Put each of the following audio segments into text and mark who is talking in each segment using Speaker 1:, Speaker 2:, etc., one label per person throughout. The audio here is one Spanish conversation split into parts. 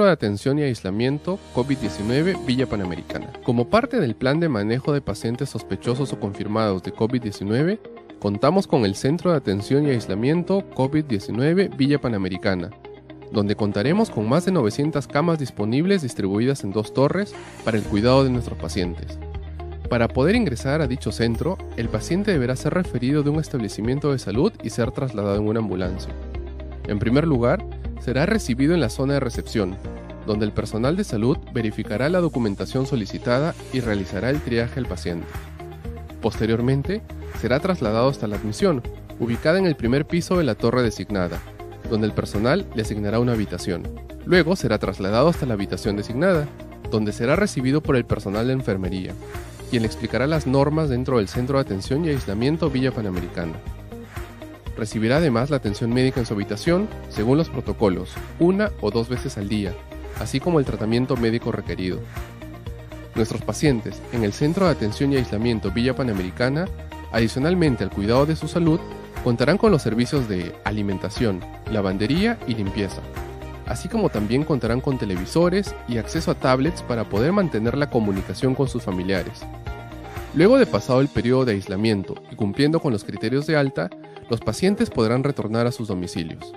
Speaker 1: Centro de Atención y Aislamiento COVID-19 Villa Panamericana. Como parte del plan de manejo de pacientes sospechosos o confirmados de COVID-19, contamos con el Centro de Atención y Aislamiento COVID-19 Villa Panamericana, donde contaremos con más de 900 camas disponibles distribuidas en dos torres para el cuidado de nuestros pacientes. Para poder ingresar a dicho centro, el paciente deberá ser referido de un establecimiento de salud y ser trasladado en una ambulancia. En primer lugar, será recibido en la zona de recepción, donde el personal de salud verificará la documentación solicitada y realizará el triaje al paciente. Posteriormente, será trasladado hasta la admisión, ubicada en el primer piso de la torre designada, donde el personal le asignará una habitación. Luego será trasladado hasta la habitación designada, donde será recibido por el personal de enfermería, quien le explicará las normas dentro del Centro de Atención y Aislamiento Villa Panamericana. Recibirá además la atención médica en su habitación, según los protocolos, una o dos veces al día, así como el tratamiento médico requerido. Nuestros pacientes en el Centro de Atención y Aislamiento Villa Panamericana, adicionalmente al cuidado de su salud, contarán con los servicios de alimentación, lavandería y limpieza, así como también contarán con televisores y acceso a tablets para poder mantener la comunicación con sus familiares. Luego de pasado el periodo de aislamiento y cumpliendo con los criterios de alta, los pacientes podrán retornar a sus domicilios.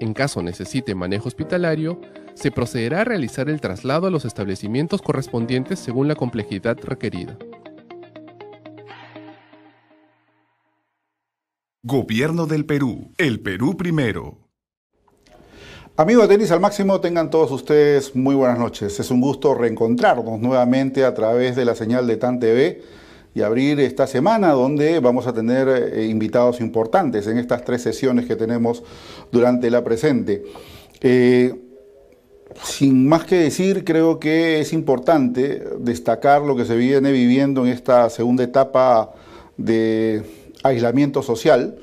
Speaker 1: En caso necesite manejo hospitalario, se procederá a realizar el traslado a los establecimientos correspondientes según la complejidad requerida.
Speaker 2: Gobierno del Perú. El Perú primero.
Speaker 3: Amigos de Tenis al Máximo, tengan todos ustedes muy buenas noches. Es un gusto reencontrarnos nuevamente a través de la señal de TAN TV y abrir esta semana donde vamos a tener eh, invitados importantes en estas tres sesiones que tenemos durante la presente. Eh, sin más que decir, creo que es importante destacar lo que se viene viviendo en esta segunda etapa de aislamiento social.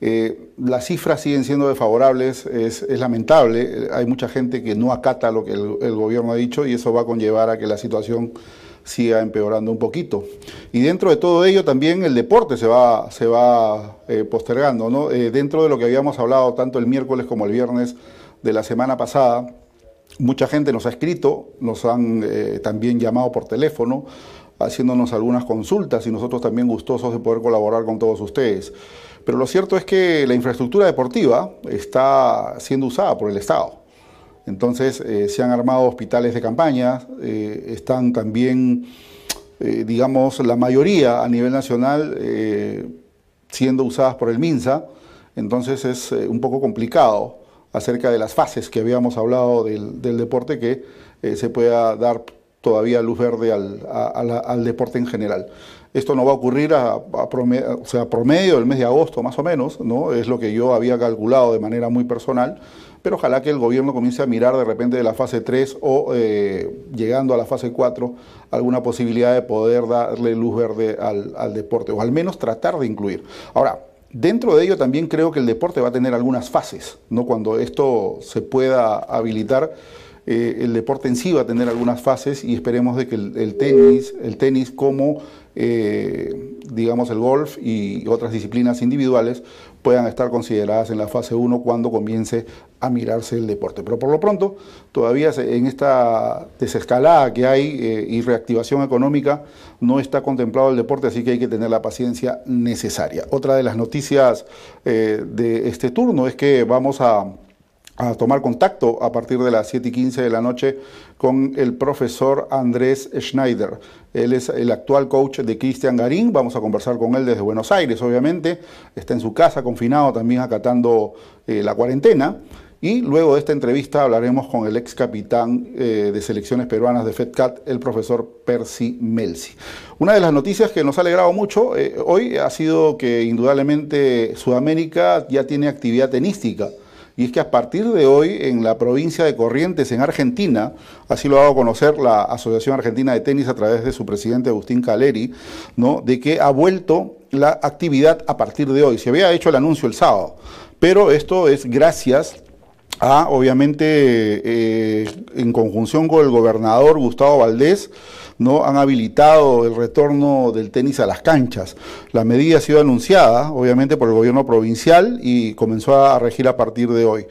Speaker 3: Eh, las cifras siguen siendo desfavorables, es, lamentable, hay mucha gente que no acata lo que el gobierno ha dicho y eso va a conllevar a que la situación siga empeorando un poquito. Y dentro de todo ello también el deporte se va, se va eh, postergando. ¿no? Eh, dentro de lo que habíamos hablado tanto el miércoles como el viernes de la semana pasada, mucha gente nos ha escrito, nos han eh, también llamado por teléfono, haciéndonos algunas consultas y nosotros también gustosos de poder colaborar con todos ustedes. Pero lo cierto es que la infraestructura deportiva está siendo usada por el Estado. Entonces eh, se han armado hospitales de campaña, eh, están también, eh, digamos, la mayoría a nivel nacional siendo usadas por el MINSA, entonces es un poco complicado acerca de las fases que habíamos hablado del, deporte que se pueda dar todavía luz verde al, deporte en general. Esto no va a ocurrir a, promedio, o del mes de agosto más o menos, ¿no? es lo que yo había calculado de manera muy personal, pero ojalá que el gobierno comience a mirar de repente de la fase 3 o eh, llegando a la fase 4 alguna posibilidad de poder darle luz verde al, deporte, o al menos tratar de incluir. Ahora, Dentro de ello también creo que el deporte va a tener algunas fases, ¿no? Cuando esto se pueda habilitar, eh, el deporte en sí va a tener algunas fases y esperemos de que el, tenis, el tenis como eh, digamos el golf y otras disciplinas individuales puedan estar consideradas en la fase 1 cuando comience a mirarse el deporte. Pero por lo pronto, todavía en esta desescalada que hay eh, y reactivación económica, no está contemplado el deporte, así que hay que tener la paciencia necesaria. Otra de las noticias de este turno es que vamos a a tomar contacto a partir de las 7 y 15 de la noche con el profesor Andrés Schneider. Él es el actual coach de Cristian Garín. Vamos a conversar con él desde Buenos Aires, obviamente. Está en su casa, confinado, también acatando eh, la cuarentena. Y luego de esta entrevista hablaremos con el ex capitán eh, de selecciones peruanas de FedCat, el profesor Percy Melzi. Una de las noticias que nos ha alegrado mucho eh, hoy ha sido que indudablemente Sudamérica ya tiene actividad tenística y es que a partir de hoy en la provincia de Corrientes, en Argentina, así lo ha dado a conocer la Asociación Argentina de Tenis a través de su presidente Agustín Caleri, ¿no? de que ha vuelto la actividad a partir de hoy. Se había hecho el anuncio el sábado, pero esto es gracias a, obviamente, eh, en conjunción con el gobernador Gustavo Valdés, ¿no? han habilitado el retorno del tenis a las canchas. La medida ha sido anunciada, obviamente, por el gobierno provincial y comenzó a regir a partir de hoy.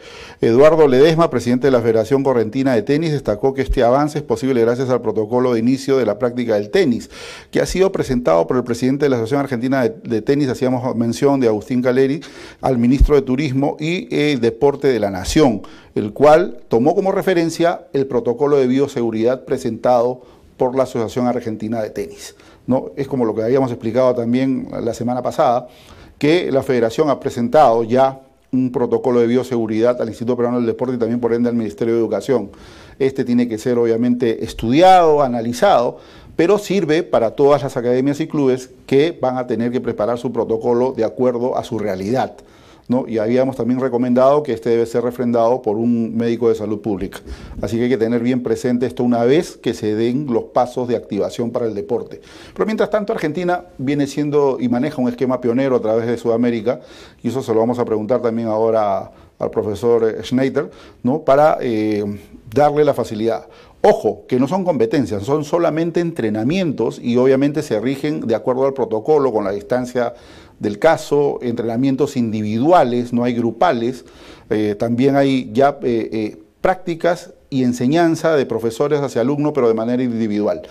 Speaker 3: Eduardo Ledesma, presidente de la Federación Correntina de Tenis, destacó que este avance es posible gracias al protocolo de inicio de la práctica del tenis, que ha sido presentado por el presidente de la Asociación Argentina de, Tenis, hacíamos mención de Agustín Caleri, al ministro de Turismo y eh, Deporte de la Nación, el cual tomó como referencia el protocolo de bioseguridad presentado por la Asociación Argentina de Tenis. ¿no? Es como lo que habíamos explicado también la semana pasada, que la federación ha presentado ya un protocolo de bioseguridad al Instituto Peruano del Deporte y también por ende al Ministerio de Educación. Este tiene que ser obviamente estudiado, analizado, pero sirve para todas las academias y clubes que van a tener que preparar su protocolo de acuerdo a su realidad. Y habíamos también recomendado que este debe ser refrendado por un médico de salud pública. Así que hay que tener bien presente esto una vez que se den los pasos de activación para el deporte. Pero mientras tanto, Argentina viene siendo y maneja un esquema pionero a través de Sudamérica, y eso se lo vamos a preguntar también ahora al profesor Schneider, ¿no? para eh, darle la facilidad. Ojo, que no son competencias, son solamente entrenamientos y obviamente se rigen de acuerdo al protocolo, con la distancia del caso, entrenamientos individuales, no hay grupales, eh, también hay ya eh, eh, prácticas y enseñanza de profesores hacia alumnos, pero de manera individual.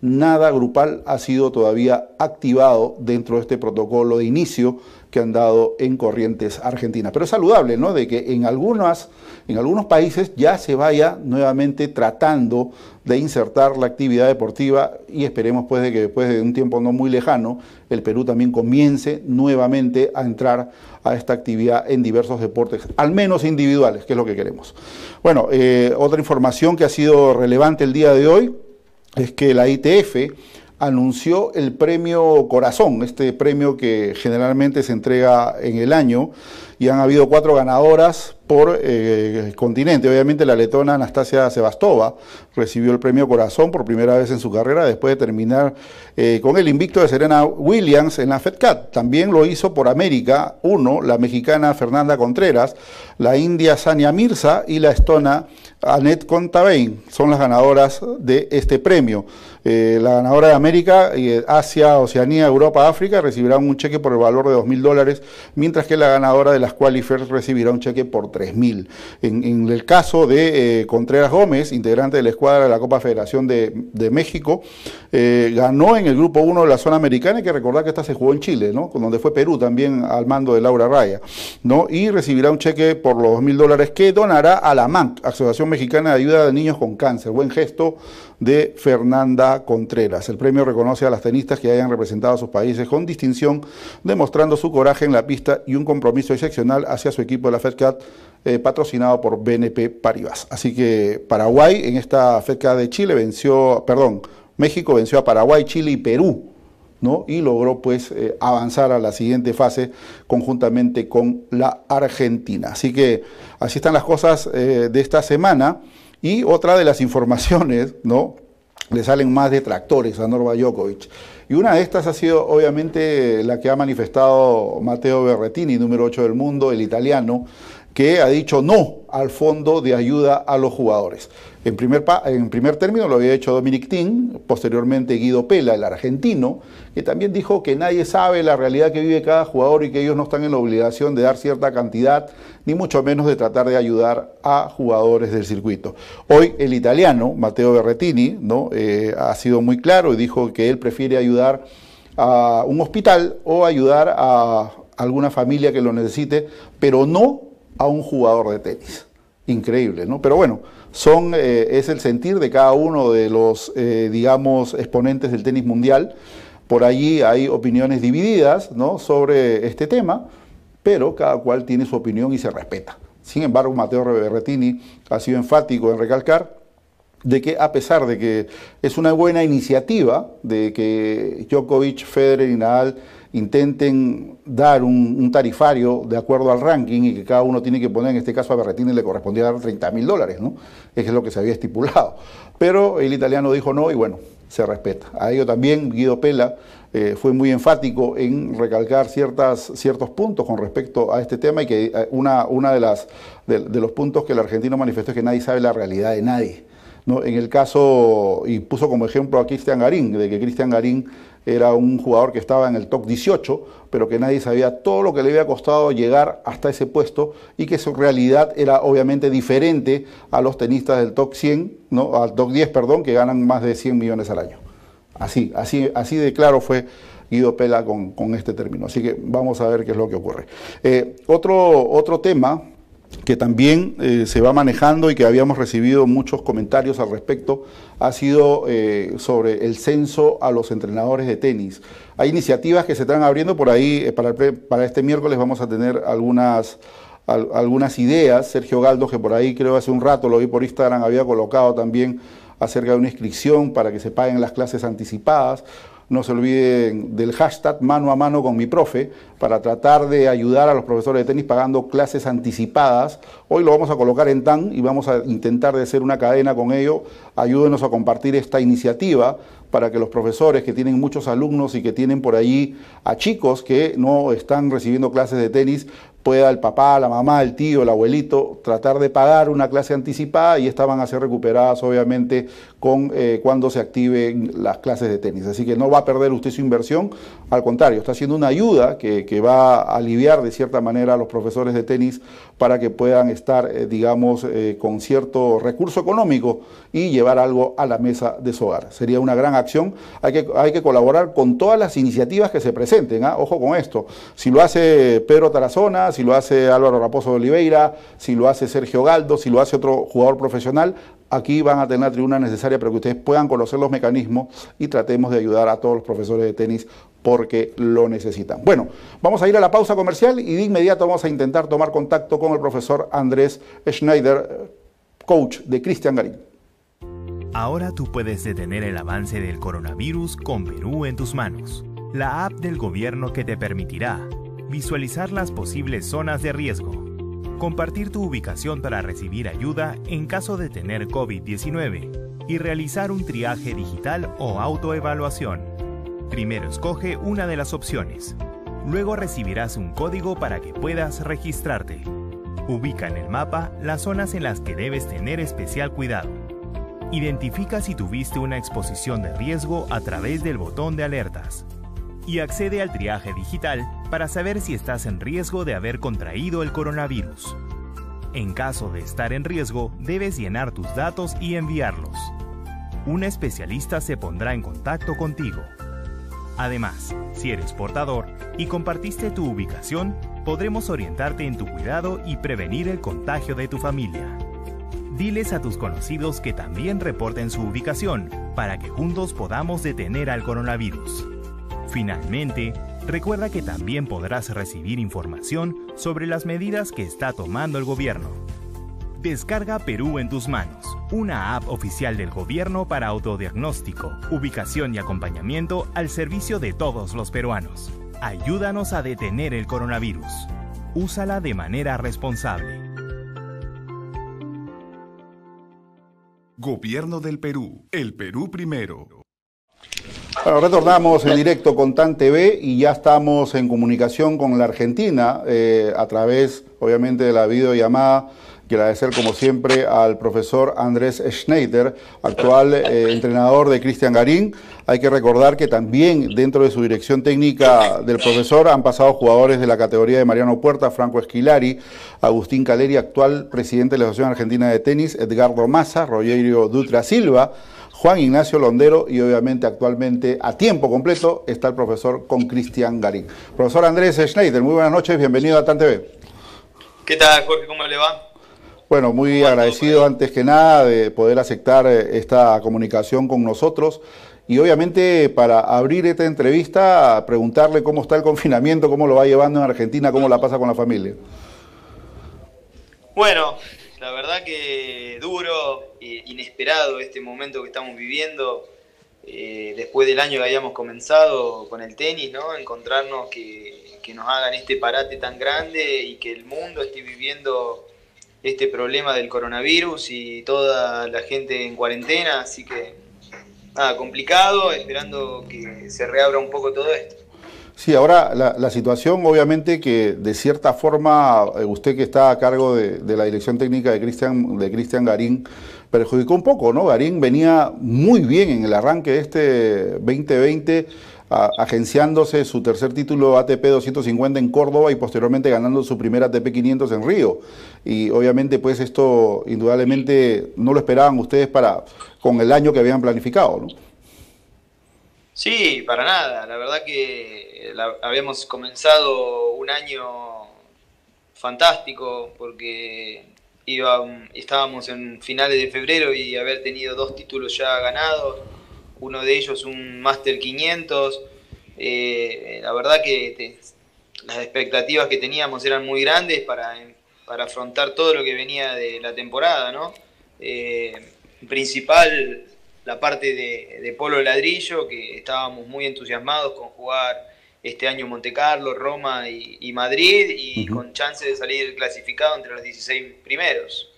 Speaker 3: Nada grupal ha sido todavía activado dentro de este protocolo de inicio que han dado en Corrientes Argentina. Pero es saludable, ¿no? De que en, algunas, en algunos países ya se vaya nuevamente tratando de insertar la actividad deportiva y esperemos pues de que después de un tiempo no muy lejano el Perú también comience nuevamente a entrar a esta actividad en diversos deportes, al menos individuales, que es lo que queremos. Bueno, eh, otra información que ha sido relevante el día de hoy es que la ITF anunció el premio Corazón, este premio que generalmente se entrega en el año, y han habido cuatro ganadoras por eh, el continente. Obviamente la letona Anastasia Sebastova recibió el premio Corazón por primera vez en su carrera después de terminar eh, con el invicto de Serena Williams en la FedCat. También lo hizo por América, uno, la mexicana Fernanda Contreras, la india Sania Mirza y la estona Annette Contavein. Son las ganadoras de este premio. Eh, la ganadora de América, Asia, Oceanía, Europa, África recibirá un cheque por el valor de dos mil dólares, mientras que la ganadora de las Qualifiers recibirá un cheque por tres mil. En, el caso de eh, Contreras Gómez, integrante de la escuadra de la Copa Federación de, México, eh, ganó en el grupo 1 de la zona americana, hay que recordar que esta se jugó en Chile, ¿no? donde fue Perú también al mando de Laura Raya, ¿no? y recibirá un cheque por los dos mil dólares que donará a la MANC, Asociación Mexicana de Ayuda de Niños con Cáncer. Buen gesto de Fernanda Contreras. El premio reconoce a las tenistas que hayan representado a sus países con distinción, demostrando su coraje en la pista y un compromiso excepcional hacia su equipo de la FedCat, eh, patrocinado por BNP Paribas. Así que Paraguay en esta FedCat de Chile venció, perdón, México venció a Paraguay, Chile y Perú. ¿no? y logró pues eh, avanzar a la siguiente fase conjuntamente con la Argentina. Así que así están las cosas eh, de esta semana. Y otra de las informaciones, ¿no? Le salen más detractores a Norva Djokovic. Y una de estas ha sido obviamente la que ha manifestado Matteo Berretini, número 8 del mundo, el italiano, que ha dicho no al fondo de ayuda a los jugadores. En primer, en primer término lo había hecho Dominic Thiem, posteriormente Guido Pela, el argentino, que también dijo que nadie sabe la realidad que vive cada jugador y que ellos no están en la obligación de dar cierta cantidad, ni mucho menos de tratar de ayudar a jugadores del circuito. Hoy el italiano, Matteo Berretini, ¿no? Eh, ha sido muy claro y dijo que él prefiere ayudar a un hospital o ayudar a alguna familia que lo necesite, pero no a un jugador de tenis. Increíble, ¿no? Pero bueno, son, eh, es el sentir de cada uno de los, eh, digamos, exponentes del tenis mundial. Por allí hay opiniones divididas ¿no? sobre este tema, pero cada cual tiene su opinión y se respeta. Sin embargo, Mateo Berretini ha sido enfático en recalcar de que a pesar de que es una buena iniciativa de que Djokovic, Federer y Nadal intenten dar un, tarifario de acuerdo al ranking y que cada uno tiene que poner, en este caso a Berretini le correspondía dar 30 mil dólares, ¿no? Es lo que se había estipulado. Pero el italiano dijo no y bueno, se respeta. A ello también Guido Pela eh, fue muy enfático en recalcar ciertas, ciertos puntos con respecto a este tema y que eh, una, una de, las, de, los puntos que el argentino manifestó es que nadie sabe la realidad de nadie. ¿no? En el caso, y puso como ejemplo a Cristian Garín, de que Cristian Garín era un jugador que estaba en el top 18, pero que nadie sabía todo lo que le había costado llegar hasta ese puesto y que su realidad era obviamente diferente a los tenistas del top 100, ¿no? al top 10, perdón, que ganan más de 100 millones al año. Así, así, así de claro fue Guido Pela con, este término. Así que vamos a ver qué es lo que ocurre. Eh, otro, otro tema que también eh, se va manejando y que habíamos recibido muchos comentarios al respecto, ha sido eh, sobre el censo a los entrenadores de tenis. Hay iniciativas que se están abriendo por ahí, para, para este miércoles vamos a tener algunas, algunas ideas. Sergio Galdo, que por ahí creo hace un rato lo vi por Instagram, había colocado también acerca de una inscripción para que se paguen las clases anticipadas. No se olviden del hashtag mano a mano con mi profe para tratar de ayudar a los profesores de tenis pagando clases anticipadas. Hoy lo vamos a colocar en TAN y vamos a intentar de hacer una cadena con ello. Ayúdenos a compartir esta iniciativa para que los profesores que tienen muchos alumnos y que tienen por allí a chicos que no están recibiendo clases de tenis pueda el papá, la mamá, el tío, el abuelito tratar de pagar una clase anticipada y estas van a ser recuperadas obviamente con eh, cuando se activen las clases de tenis. Así que no va a perder usted su inversión, al contrario, está haciendo una ayuda que, va a aliviar de cierta manera a los profesores de tenis para que puedan estar, eh, digamos, eh, con cierto recurso económico y llevar algo a la mesa de su hogar. Sería una gran acción. Hay que, hay que colaborar con todas las iniciativas que se presenten. ¿ah? Ojo con esto. Si lo hace Pedro Tarazona, si lo hace Álvaro Raposo de Oliveira, si lo hace Sergio Galdo, si lo hace otro jugador profesional, aquí van a tener la tribuna necesaria para que ustedes puedan conocer los mecanismos y tratemos de ayudar a todos los profesores de tenis porque lo necesitan. Bueno, vamos a ir a la pausa comercial y de inmediato vamos a intentar tomar contacto con el profesor Andrés Schneider, coach de Cristian Garín.
Speaker 4: Ahora tú puedes detener el avance del coronavirus con Perú en tus manos, la app del gobierno que te permitirá visualizar las posibles zonas de riesgo, compartir tu ubicación para recibir ayuda en caso de tener COVID-19 y realizar un triaje digital o autoevaluación. Primero escoge una de las opciones. Luego recibirás un código para que puedas registrarte. Ubica en el mapa las zonas en las que debes tener especial cuidado. Identifica si tuviste una exposición de riesgo a través del botón de alertas y accede al triaje digital para saber si estás en riesgo de haber contraído el coronavirus. En caso de estar en riesgo, debes llenar tus datos y enviarlos. Un especialista se pondrá en contacto contigo. Además, si eres portador y compartiste tu ubicación, podremos orientarte en tu cuidado y prevenir el contagio de tu familia. Diles a tus conocidos que también reporten su ubicación para que juntos podamos detener al coronavirus. Finalmente, recuerda que también podrás recibir información sobre las medidas que está tomando el gobierno. Descarga Perú en tus manos, una app oficial del gobierno para autodiagnóstico, ubicación y acompañamiento al servicio de todos los peruanos. Ayúdanos a detener el coronavirus. Úsala de manera responsable.
Speaker 2: Gobierno del Perú. El Perú primero.
Speaker 3: Bueno, retornamos en directo con TAN TV y ya estamos en comunicación con la Argentina eh, a través, obviamente, de la videollamada. Quiero agradecer, como siempre, al profesor Andrés Schneider, actual eh, entrenador de Cristian Garín. Hay que recordar que también dentro de su dirección técnica del profesor han pasado jugadores de la categoría de Mariano Puerta, Franco Esquilari, Agustín Caleri, actual presidente de la Asociación Argentina de Tenis, Edgardo Massa, Rogerio Dutra Silva, Juan Ignacio Londero y obviamente actualmente a tiempo completo está el profesor con Cristian Garín. Profesor Andrés Schneider, muy buenas noches, bienvenido a TAN TV.
Speaker 5: ¿Qué tal, Jorge? ¿Cómo le va?
Speaker 3: Bueno, muy agradecido antes que nada de poder aceptar eh, esta comunicación con nosotros. Y obviamente para abrir esta entrevista, preguntarle cómo está el confinamiento, cómo lo va llevando en Argentina, cómo la pasa con la familia.
Speaker 5: Bueno, la verdad que duro, inesperado este momento que estamos viviendo. Eh, después del año que habíamos comenzado con el tenis, ¿no? Encontrarnos que, que, nos hagan este parate tan grande y que el mundo esté viviendo este problema del coronavirus y toda la gente en cuarentena, así que nada, complicado, esperando que se reabra un poco todo esto.
Speaker 3: Sí, ahora la, situación obviamente que de cierta forma eh, usted que está a cargo de, la dirección técnica de Cristian de Cristian Garín perjudicó un poco, ¿no? Garín venía muy bien en el arranque de este 2020 agenciándose su tercer título ATP 250 en Córdoba y posteriormente ganando su primer ATP 500 en Río. Y obviamente pues esto indudablemente no lo esperaban ustedes para con el año que habían planificado, ¿no?
Speaker 5: Sí, para nada. La verdad que habíamos comenzado un año fantástico porque iba, estábamos en finales de febrero y haber tenido dos títulos ya ganados, uno de ellos un Master 500. Eh, la verdad que las expectativas que teníamos eran muy grandes para, para afrontar todo lo que venía de la temporada, ¿no? Eh, principal la parte de, polo ladrillo, que estábamos muy entusiasmados con jugar este año Monte Carlo, Roma y, Madrid, y con chance de salir clasificado entre los 16 primeros.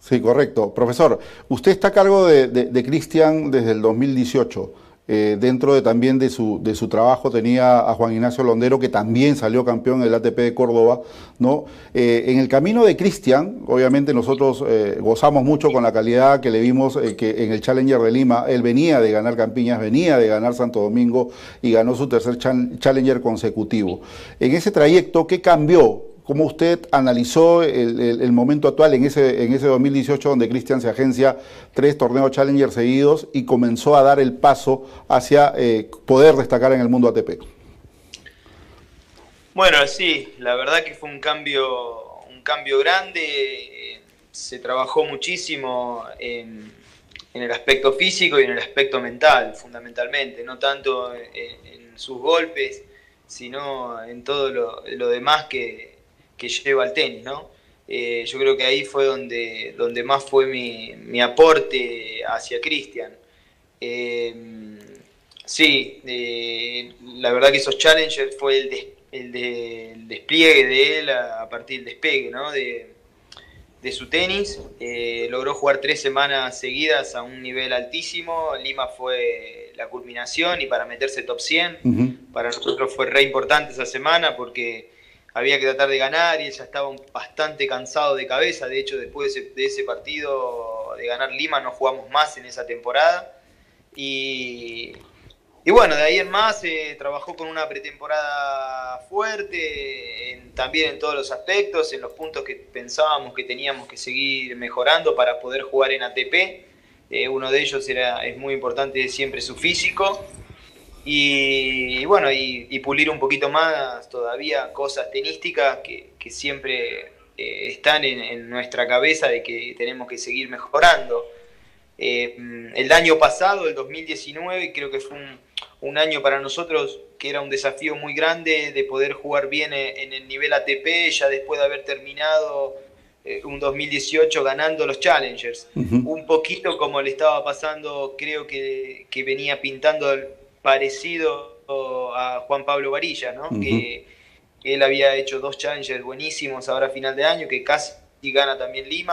Speaker 3: Sí, correcto. Profesor, usted está a cargo de, de Cristian desde el 2018. Eh, dentro de, también de su, de su trabajo tenía a Juan Ignacio Londero, que también salió campeón en el ATP de Córdoba. ¿no? Eh, en el camino de Cristian, obviamente nosotros eh, gozamos mucho con la calidad que le vimos que en el Challenger de Lima, él venía de ganar Campiñas, venía de ganar Santo Domingo y ganó su tercer Challenger consecutivo. En ese trayecto, ¿qué cambió ¿Cómo usted analizó el, momento actual en ese, en ese 2018 donde Cristian se agencia tres torneos Challenger seguidos y comenzó a dar el paso hacia eh, poder destacar en el mundo ATP?
Speaker 5: Bueno, sí, la verdad que fue un cambio, un cambio grande. Se trabajó muchísimo en, el aspecto físico y en el aspecto mental, fundamentalmente, no tanto en, sus golpes, sino en todo lo demás que, que lleva al tenis, ¿no? Eh, yo creo que ahí fue donde, donde más fue mi, aporte hacia Cristian. Eh, sí, eh, la verdad que esos challengers fue el, el, despliegue de él a, partir del despegue ¿no? de, su tenis. logró jugar tres semanas seguidas a un nivel altísimo. Lima fue la culminación y para meterse top 100. Para nosotros fue re importante esa semana porque había que tratar de ganar y él ya estaba bastante cansado de cabeza. De hecho, después de ese, partido de ganar Lima no jugamos más en esa temporada. Y, bueno, de ahí en más eh, trabajó con una pretemporada fuerte, también en todos los aspectos, en los puntos que pensábamos que teníamos que seguir mejorando para poder jugar en ATP. Eh, uno de ellos era, es muy importante siempre su físico y, bueno, y, pulir un poquito más todavía cosas tenísticas que, siempre eh, están en, nuestra cabeza de que tenemos que seguir mejorando. Eh, el año pasado, el 2019, creo que fue un, año para nosotros que era un desafío muy grande de poder jugar bien en, el nivel ATP, ya después de haber terminado eh, un 2018 ganando los Challengers. Un poquito como le estaba pasando, creo que, que venía pintando el parecido a Juan Pablo Varilla, ¿no? que, él había hecho dos challengers buenísimos ahora a final de año, que casi gana también Lima.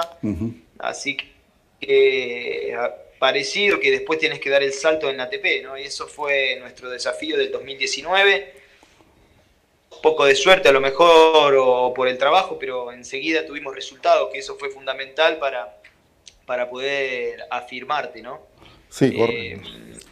Speaker 5: Así que parecido que después tienes que dar el salto en la ATP, ¿no? Y eso fue nuestro desafío del 2019. Un poco de suerte a lo mejor o por el trabajo, pero enseguida tuvimos resultados, que eso fue fundamental para, para poder afirmarte, ¿no?
Speaker 3: Sí, eh, correcto.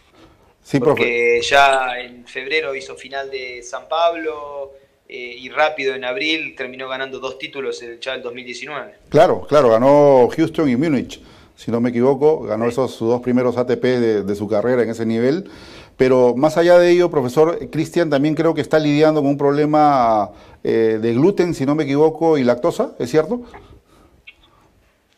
Speaker 5: Sí, porque ya en febrero hizo final de San Pablo eh, y rápido en abril terminó ganando dos títulos ya el 2019.
Speaker 3: Claro, claro, ganó Houston y Múnich, si no me equivoco, ganó esos sus dos primeros ATP de, su carrera en ese nivel. Pero más allá de ello, profesor, Cristian también creo que está lidiando con un problema eh, de gluten, si no me equivoco, y lactosa, ¿es cierto?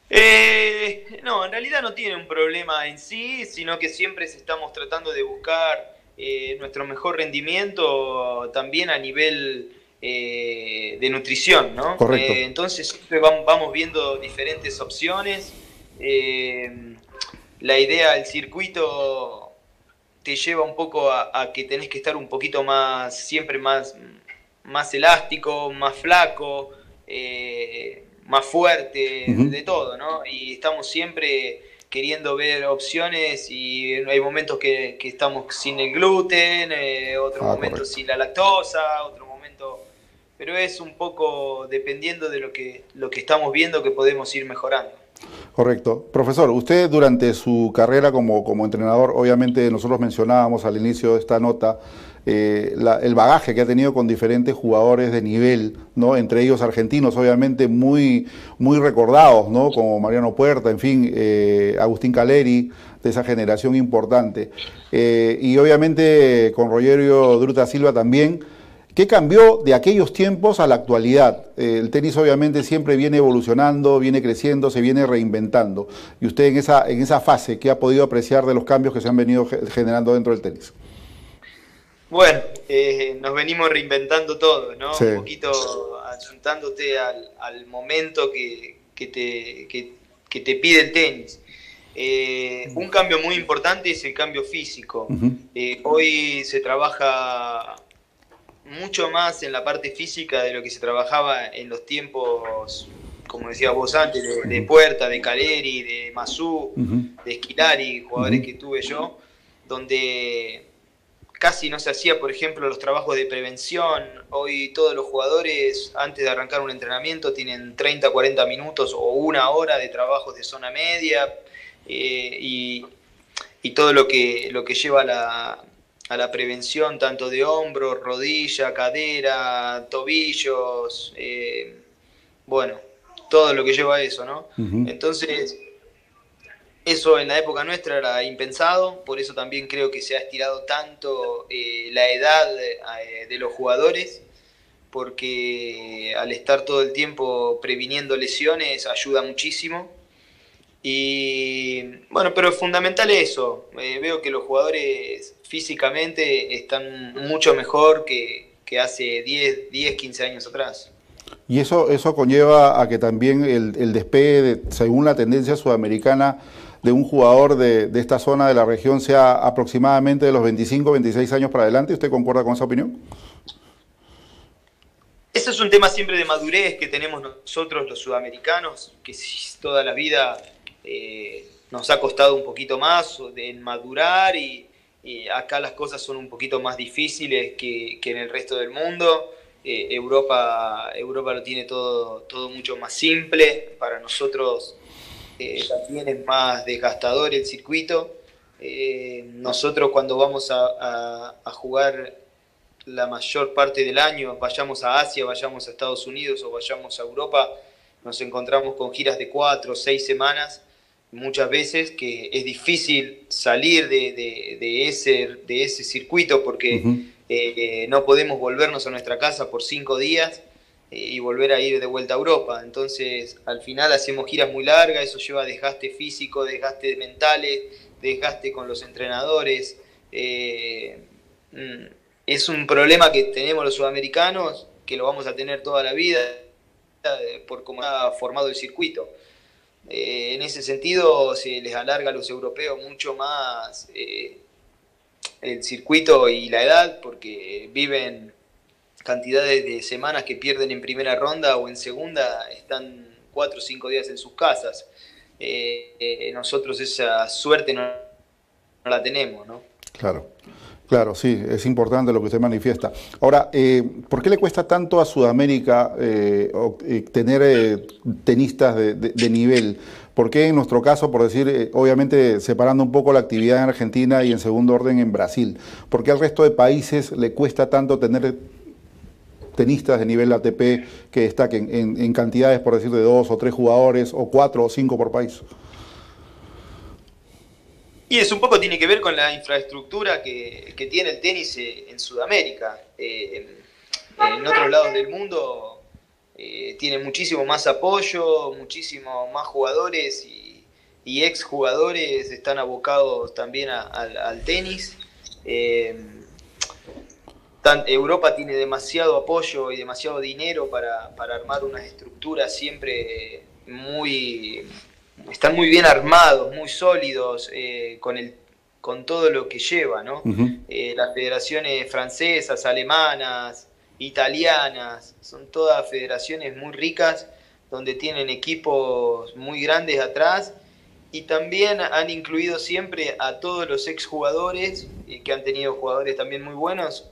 Speaker 5: Eh, no, en realidad no tiene un problema en sí, sino que siempre estamos tratando de buscar eh, nuestro mejor rendimiento también a nivel eh, de nutrición, ¿no?
Speaker 3: Correcto.
Speaker 5: entonces siempre vamos viendo diferentes opciones. la idea del circuito te lleva un poco a, que tenés que estar un poquito más, siempre más, más elástico, más flaco más fuerte, de todo, ¿no? Y estamos siempre queriendo ver opciones y hay momentos que, estamos sin el gluten, eh, otros ah, momentos sin la lactosa, otro momento... Pero es un poco dependiendo de lo que, lo que estamos viendo que podemos ir mejorando.
Speaker 3: Correcto. Profesor, usted durante su carrera como, como entrenador, obviamente nosotros mencionábamos al inicio de esta nota eh, el bagaje que ha tenido con diferentes jugadores de nivel, ¿no? entre ellos argentinos, obviamente muy, muy recordados, ¿no? como Mariano Puerta, en fin, eh, Agustín Caleri, de esa generación importante. Eh, y obviamente con Rogerio Druta Silva también. ¿Qué cambió de aquellos tiempos a la actualidad? el tenis obviamente siempre viene evolucionando, viene creciendo, se viene reinventando. Y usted en esa, en esa fase, ¿qué ha podido apreciar de los cambios que se han venido generando dentro del tenis?
Speaker 5: Bueno, eh, nos venimos reinventando todo, ¿no? Un poquito achuntándote al, momento que, te, te pide el tenis. Eh, un cambio muy importante es el cambio físico. Eh, hoy se trabaja mucho más en la parte física de lo que se trabajaba en los tiempos, como decía vos antes, de, Puerta, de Caleri, de Masú, de Esquilari, jugadores que tuve yo, donde casi no se hacía, por ejemplo, los trabajos de prevención. Hoy todos los jugadores, antes de arrancar un entrenamiento, tienen 30, 40 minutos o una hora de trabajos de zona media eh, y, todo lo que, lo que lleva a la, a la prevención, tanto de hombros, rodilla, cadera, tobillos, eh, bueno, todo lo que lleva a eso, ¿no? Entonces, eso en la época nuestra era impensado, por eso también creo que se ha estirado tanto eh, la edad eh, de los jugadores, porque al estar todo el tiempo previniendo lesiones ayuda muchísimo. Y bueno, pero es fundamental eso. Eh, veo que los jugadores físicamente están mucho mejor que, hace 10, 10, 15 años atrás.
Speaker 3: Y eso, eso conlleva a que también el, el despegue, según la tendencia sudamericana, de un jugador de, esta zona de la región sea aproximadamente de los 25, 26 años para adelante. ¿Usted concuerda con esa opinión?
Speaker 5: Eso es un tema siempre de madurez que tenemos nosotros los sudamericanos, que toda la vida eh, nos ha costado un poquito más de madurar y, acá las cosas son un poquito más difíciles que, en el resto del mundo. Eh, Europa, Europa lo tiene todo, todo mucho más simple. Para nosotros también es más desgastador el circuito. Eh, nosotros cuando vamos a, jugar la mayor parte del año, vayamos a Asia, vayamos a Estados Unidos o vayamos a Europa, nos encontramos con giras de cuatro o seis semanas, muchas veces que es difícil salir de, ese, de ese circuito porque eh, no podemos volvernos a nuestra casa por cinco días y volver a ir de vuelta a Europa. Entonces, al final hacemos giras muy largas, eso lleva desgaste físico, desgaste mentales, desgaste con los entrenadores. Eh, mm, es un problema que tenemos los sudamericanos, que lo vamos a tener toda la vida eh, por cómo ha formado el circuito. Eh, en ese sentido, se les alarga a los europeos mucho más el circuito y la edad, porque viven cantidades de semanas que pierden en primera ronda o en segunda, están cuatro o cinco días en sus casas. Eh, eh, nosotros esa suerte no, la tenemos, ¿no?
Speaker 3: Claro. Claro, sí, es importante lo que usted manifiesta. Ahora, eh, ¿por qué le cuesta tanto a Sudamérica tener tenistas de, de, nivel? ¿Por qué en nuestro caso, por decir, obviamente separando un poco la actividad en Argentina y en segundo orden en Brasil, ¿por qué al resto de países le cuesta tanto tener tenistas de nivel ATP que destaquen en, cantidades, por decir, de dos o tres jugadores, o cuatro o cinco por país.
Speaker 5: Y eso un poco tiene que ver con la infraestructura que, tiene el tenis eh, en Sudamérica. Eh, en otros lados del mundo eh, tiene muchísimo más apoyo, muchísimo más jugadores y, ex jugadores están abocados también al tenis. Europa tiene demasiado apoyo y demasiado dinero para, armar unas estructuras siempre muy... Están muy bien armados, muy sólidos, eh, con, el, con todo lo que lleva, ¿no? Eh, las federaciones francesas, alemanas, italianas, son todas federaciones muy ricas, donde tienen equipos muy grandes atrás y también han incluido siempre a todos los exjugadores, eh, que han tenido jugadores también muy buenos,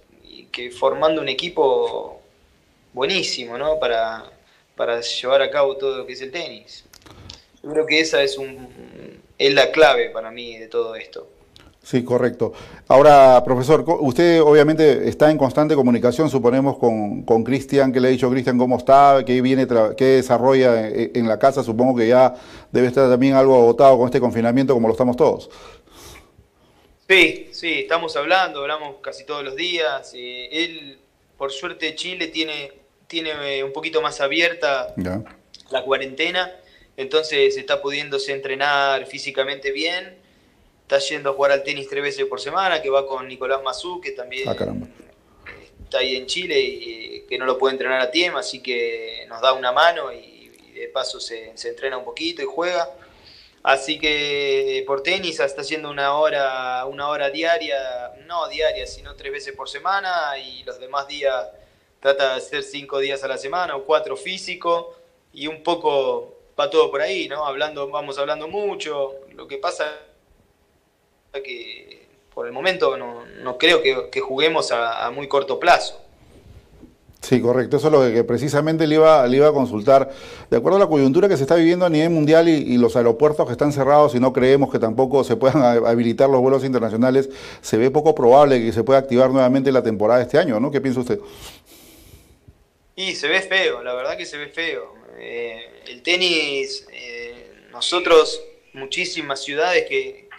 Speaker 5: que formando un equipo buenísimo, ¿no? Para, para llevar a cabo todo lo que es el tenis. Yo creo que esa es, un, es la clave para mí de todo esto.
Speaker 3: Sí, correcto. Ahora, profesor, usted obviamente está en constante comunicación, suponemos, con Cristian, que le ha dicho Cristian cómo está, qué viene, qué desarrolla en, la casa. Supongo que ya debe estar también algo agotado con este confinamiento, como lo estamos todos.
Speaker 5: Sí, sí, estamos hablando, hablamos casi todos los días. Eh, él, por suerte, Chile tiene, tiene eh, un poquito más abierta la cuarentena, entonces está pudiéndose entrenar físicamente bien está yendo a jugar al tenis tres veces por semana, que va con Nicolás Mazú, que también ah, está ahí en Chile y que no lo puede entrenar a tiempo, así que nos da una mano y, de paso se, entrena un poquito y juega. Así que por tenis está haciendo una hora, una hora diaria, no diaria, sino tres veces por semana y los demás días trata de hacer cinco días a la semana o cuatro físico y un poco va todo por ahí, ¿no? Hablando, vamos hablando mucho. Lo que pasa que por el momento no, creo que, juguemos a, muy corto plazo.
Speaker 3: Sí, correcto. Eso es lo que, precisamente le iba, le iba a consultar. De acuerdo a la coyuntura que se está viviendo a nivel mundial y, los aeropuertos que están cerrados y no creemos que tampoco se puedan habilitar los vuelos internacionales, se ve poco probable que se pueda activar nuevamente la temporada este año, ¿no? ¿Qué piensa usted?
Speaker 5: Y se ve feo, la verdad que se ve feo. Eh, el tenis, eh, nosotros, muchísimas ciudades que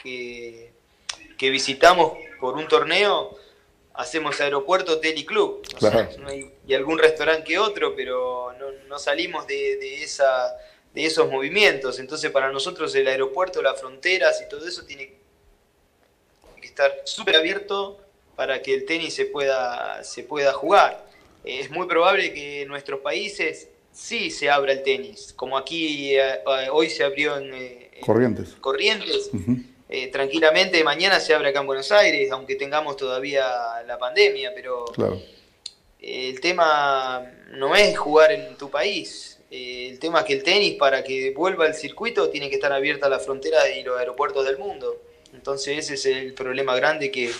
Speaker 5: que visitamos por un torneo, hacemos aeropuerto, hotel y club. Y algún restaurante que otro, pero no, salimos de, esa, de esos movimientos. Entonces para nosotros el aeropuerto, las fronteras y todo eso tiene que estar súper abierto para que el tenis se pueda, se pueda jugar. Es muy probable que en nuestros países sí se abra el tenis, como aquí eh, hoy se abrió en, eh,
Speaker 3: Corrientes.
Speaker 5: Corrientes. Eh, tranquilamente mañana se abre acá en Buenos Aires, aunque tengamos todavía la pandemia, pero el tema no es jugar en tu país. Eh, el tema es que el tenis, para que vuelva al circuito, tiene que estar abierta la frontera y los aeropuertos del mundo. Entonces ese es el problema grande que,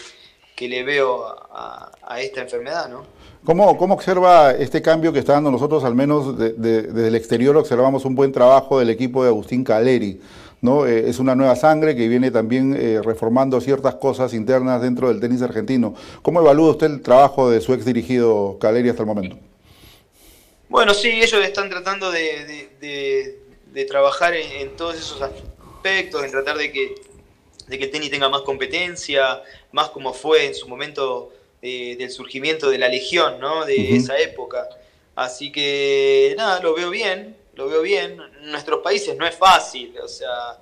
Speaker 5: le veo a, esta enfermedad, ¿no?
Speaker 3: ¿Cómo, ¿Cómo, observa este cambio que está dando nosotros, al menos desde el exterior, observamos un buen trabajo del equipo de Agustín Caleri? ¿No? Eh, es una nueva sangre que viene también eh, reformando ciertas cosas internas dentro del tenis argentino. ¿Cómo evalúa usted el trabajo de su ex dirigido Caleri hasta el momento?
Speaker 5: Bueno, sí, ellos están tratando de, trabajar en, todos esos aspectos, en tratar de que, de que el tenis tenga más competencia, más como fue en su momento eh, del surgimiento de la Legión, ¿no? De esa época. Así que, nada, lo veo bien, lo veo bien. En nuestros países no es fácil, o sea,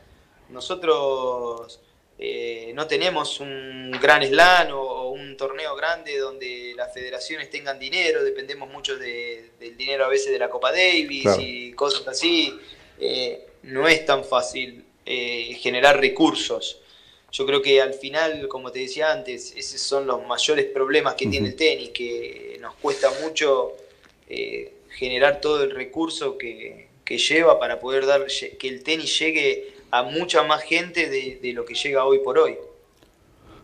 Speaker 5: nosotros eh, no tenemos un gran slam o, un torneo grande donde las federaciones tengan dinero, dependemos mucho del dinero a veces de la Copa Davis y cosas así. Eh, no es tan fácil eh, generar recursos. Yo creo que al final, como te decía antes, esos son los mayores problemas que tiene el tenis, que nos cuesta mucho generar todo el recurso que, que lleva para poder dar que el tenis llegue a mucha más gente de, lo que llega hoy por hoy.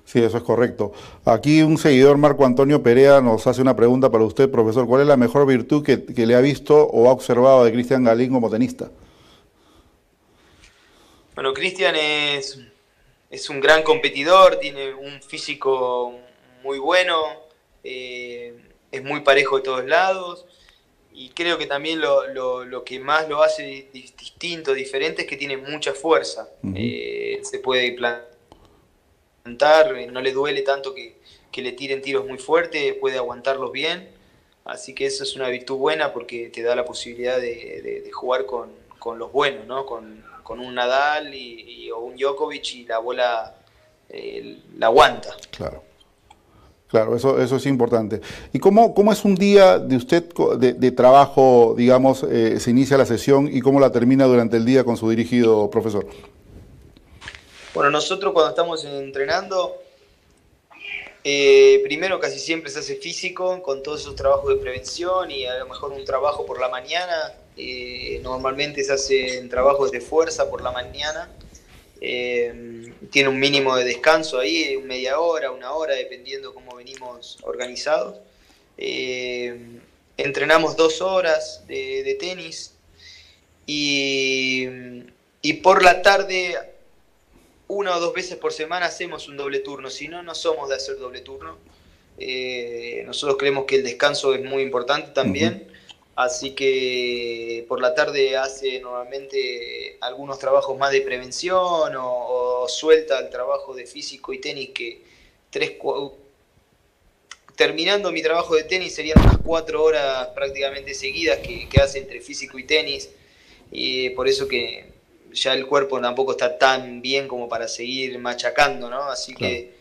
Speaker 3: Sí, eso es correcto. Aquí un seguidor, Marco Antonio Perea, nos hace una pregunta para usted, profesor. ¿Cuál es la mejor virtud que, le ha visto o ha observado de Cristian Galín como tenista?
Speaker 5: Bueno, Cristian es, es un gran competidor, tiene un físico muy bueno, eh, es muy parejo de todos lados y creo que también lo, lo, que más lo hace distinto, diferente, es que tiene mucha fuerza. Eh, se puede plantar, eh, no le duele tanto que, le tiren tiros muy fuertes, puede aguantarlos bien. Así que eso es una virtud buena porque te da la posibilidad de, jugar con, los buenos, ¿no? Con, un Nadal y, o un Djokovic y la bola eh, la aguanta.
Speaker 3: Claro. Claro, eso, eso es importante. ¿Y cómo, cómo es un día de usted de, trabajo, digamos, eh, se inicia la sesión y cómo la termina durante el día con su dirigido profesor?
Speaker 5: Bueno, nosotros cuando estamos entrenando, eh, primero casi siempre se hace físico con todos esos trabajos de prevención y a lo mejor un trabajo por la mañana. Eh, normalmente se hacen trabajos de fuerza por la mañana tiene un mínimo de descanso ahí, media hora, una hora, dependiendo cómo venimos organizados. Eh, entrenamos dos horas de, tenis y, por la tarde, una o dos veces por semana hacemos un doble turno, si no, no somos de hacer doble turno. Eh, nosotros creemos que el descanso es muy importante también. Así que por la tarde hace normalmente algunos trabajos más de prevención o, suelta el trabajo de físico y tenis que tres, terminando mi trabajo de tenis serían unas cuatro horas prácticamente seguidas que, hace entre físico y tenis y por eso que ya el cuerpo tampoco está tan bien como para seguir machacando, ¿no? Así que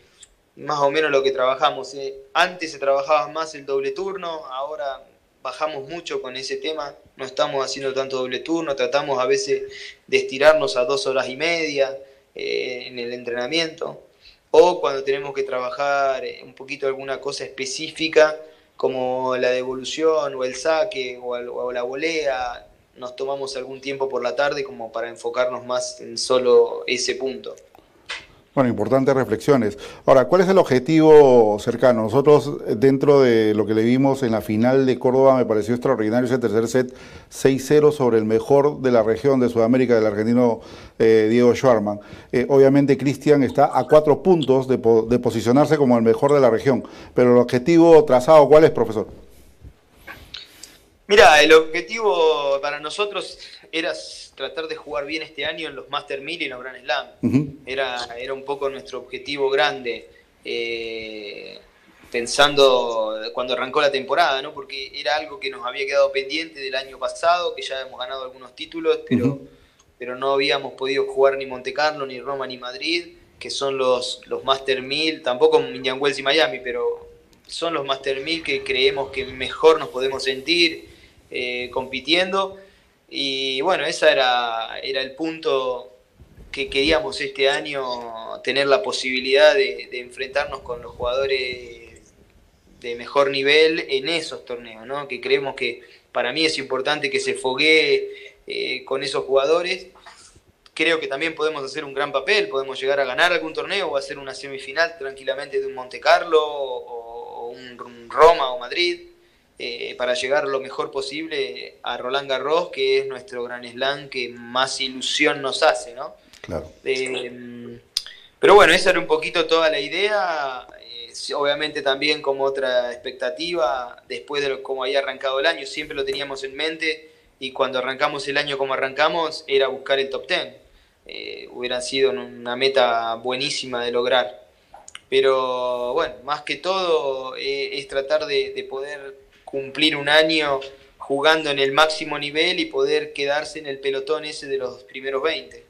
Speaker 5: más o menos lo que trabajamos. Eh, antes se trabajaba más el doble turno, ahora bajamos mucho con ese tema, no estamos haciendo tanto doble turno, tratamos a veces de estirarnos a dos horas y media eh, en el entrenamiento, o cuando tenemos que trabajar eh, un poquito alguna cosa específica, como la devolución o el saque o, o la volea, nos tomamos algún tiempo por la tarde como para enfocarnos más en solo ese punto.
Speaker 3: Bueno, importantes reflexiones. Ahora, ¿cuál es el objetivo cercano? Nosotros, eh, dentro de lo que le vimos en la final de Córdoba, me pareció extraordinario ese tercer set 6-0 sobre el mejor de la región de Sudamérica, del argentino eh, Diego Schwarman. Eh, obviamente, Cristian está a cuatro puntos de, de posicionarse como el mejor de la región. Pero el objetivo trazado, ¿cuál es, profesor?
Speaker 5: Mira, el objetivo para nosotros era tratar de jugar bien este año en los Master 1000 y en los Grand Slam. era, era un poco nuestro objetivo grande, eh, pensando cuando arrancó la temporada, ¿no? porque era algo que nos había quedado pendiente del año pasado, que ya hemos ganado algunos títulos, pero, pero no habíamos podido jugar ni Monte Carlo, ni Roma, ni Madrid, que son los, los Master 1000, tampoco Indian Wells y Miami, pero son los Master 1000 que creemos que mejor nos podemos sentir eh, compitiendo. Y bueno, ese era, era el punto que queríamos este año, tener la posibilidad de, enfrentarnos con los jugadores de mejor nivel en esos torneos, ¿no? que creemos que para mí es importante que se foguee eh, con esos jugadores. Creo que también podemos hacer un gran papel, podemos llegar a ganar algún torneo o hacer una semifinal tranquilamente de un Monte Carlo o un Roma o Madrid. Eh, para llegar lo mejor posible a Roland Garros, que es nuestro gran slam que más ilusión nos hace, ¿no?
Speaker 3: Claro.
Speaker 5: Eh, pero bueno, esa era un poquito toda la idea. Eh, obviamente también como otra expectativa, después de cómo había arrancado el año, siempre lo teníamos en mente y cuando arrancamos el año como arrancamos era buscar el top 10. hubiera sido una meta buenísima de lograr. Pero bueno, más que todo es tratar de poder cumplir un año jugando en el máximo nivel y poder quedarse en el pelotón ese de los primeros 20.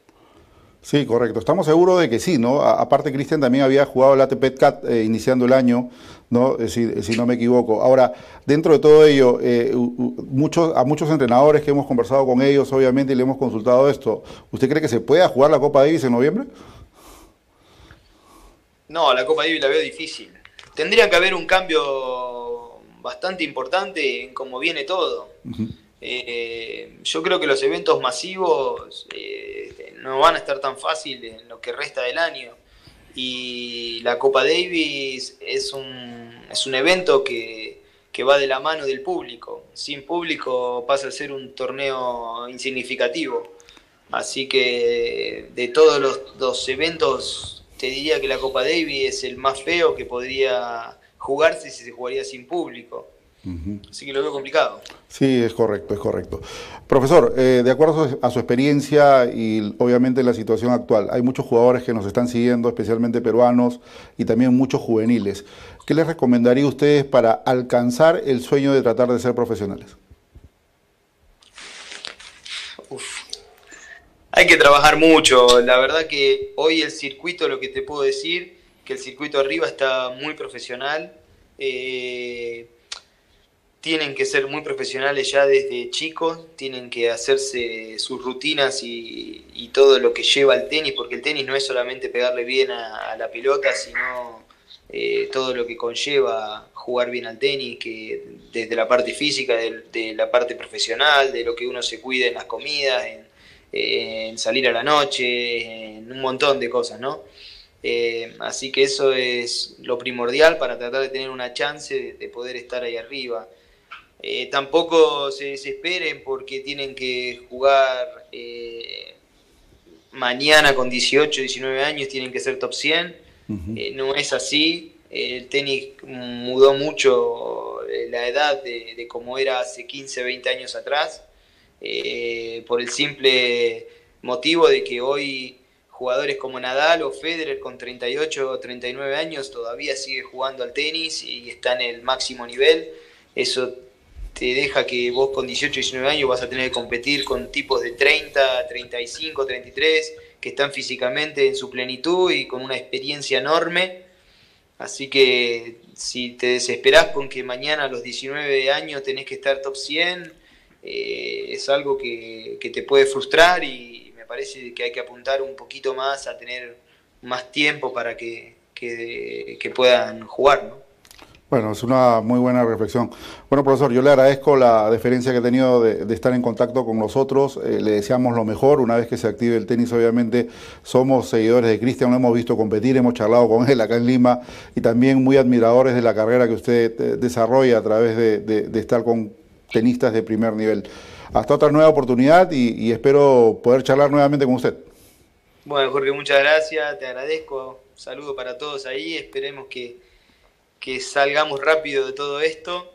Speaker 3: Sí, correcto. Estamos seguros de que sí, ¿no? aparte, Cristian también había jugado el ATP Cat eh, iniciando el año, ¿no? Eh, si, si, no me equivoco. Ahora, dentro de todo ello, eh, muchos, a muchos entrenadores que hemos conversado con ellos, obviamente, le hemos consultado esto. ¿Usted cree que se pueda jugar la Copa Davis en noviembre?
Speaker 5: No, la Copa Davis la veo difícil. Tendría que haber un cambio bastante importante en cómo viene todo. Eh, yo creo que los eventos masivos eh, no van a estar tan fáciles en lo que resta del año. Y la Copa Davis es un, es un evento que, va de la mano del público. Sin público pasa a ser un torneo insignificativo. Así que de todos los, los eventos, te diría que la Copa Davis es el más feo que podría jugarse si se jugaría sin público. Así que lo veo complicado.
Speaker 3: Sí, es correcto, es correcto. Profesor, eh, de acuerdo a su, experiencia y obviamente la situación actual, hay muchos jugadores que nos están siguiendo, especialmente peruanos y también muchos juveniles. ¿Qué les recomendaría a ustedes para alcanzar el sueño de tratar de ser profesionales?
Speaker 5: Hay que trabajar mucho. La verdad que hoy el circuito, lo que te puedo decir, que el circuito arriba está muy profesional. Eh, tienen que ser muy profesionales ya desde chicos, tienen que hacerse sus rutinas y, todo lo que lleva al tenis, porque el tenis no es solamente pegarle bien a, la pelota, sino eh, todo lo que conlleva jugar bien al tenis, que desde la parte física, de, la parte profesional, de lo que uno se cuida en las comidas, en, salir a la noche, en un montón de cosas, ¿no? Eh, así que eso es lo primordial para tratar de tener una chance de, poder estar ahí arriba. Eh, tampoco se desesperen porque tienen que jugar eh, mañana con 18, 19 años, tienen que ser top 100. no es así. El tenis mudó mucho la edad de, de como era hace 15, 20 años atrás, por el simple motivo de que hoy jugadores como Nadal o Federer con 38 o 39 años todavía sigue jugando al tenis y está en el máximo nivel. Eso te deja que vos con 18 y 19 años vas a tener que competir con tipos de 30, 35, 33 que están físicamente en su plenitud y con una experiencia enorme. Así que si te desesperás con que mañana a los 19 años tenés que estar top 100, eh, es algo que, que te puede frustrar y, parece que hay que apuntar un poquito más a tener más tiempo para que, que, puedan jugar, ¿no?
Speaker 3: Bueno, es una muy buena reflexión. Bueno, profesor, yo le agradezco la deferencia que ha tenido de, estar en contacto con nosotros. Eh, le deseamos lo mejor. Una vez que se active el tenis, obviamente somos seguidores de Cristian, lo hemos visto competir, hemos charlado con él acá en Lima y también muy admiradores de la carrera que usted eh, desarrolla a través de estar con tenistas de primer nivel hasta otra nueva oportunidad y, espero poder charlar nuevamente con usted.
Speaker 5: Bueno, Jorge, muchas gracias, te agradezco. Un saludo para todos ahí, esperemos que, salgamos rápido de todo esto.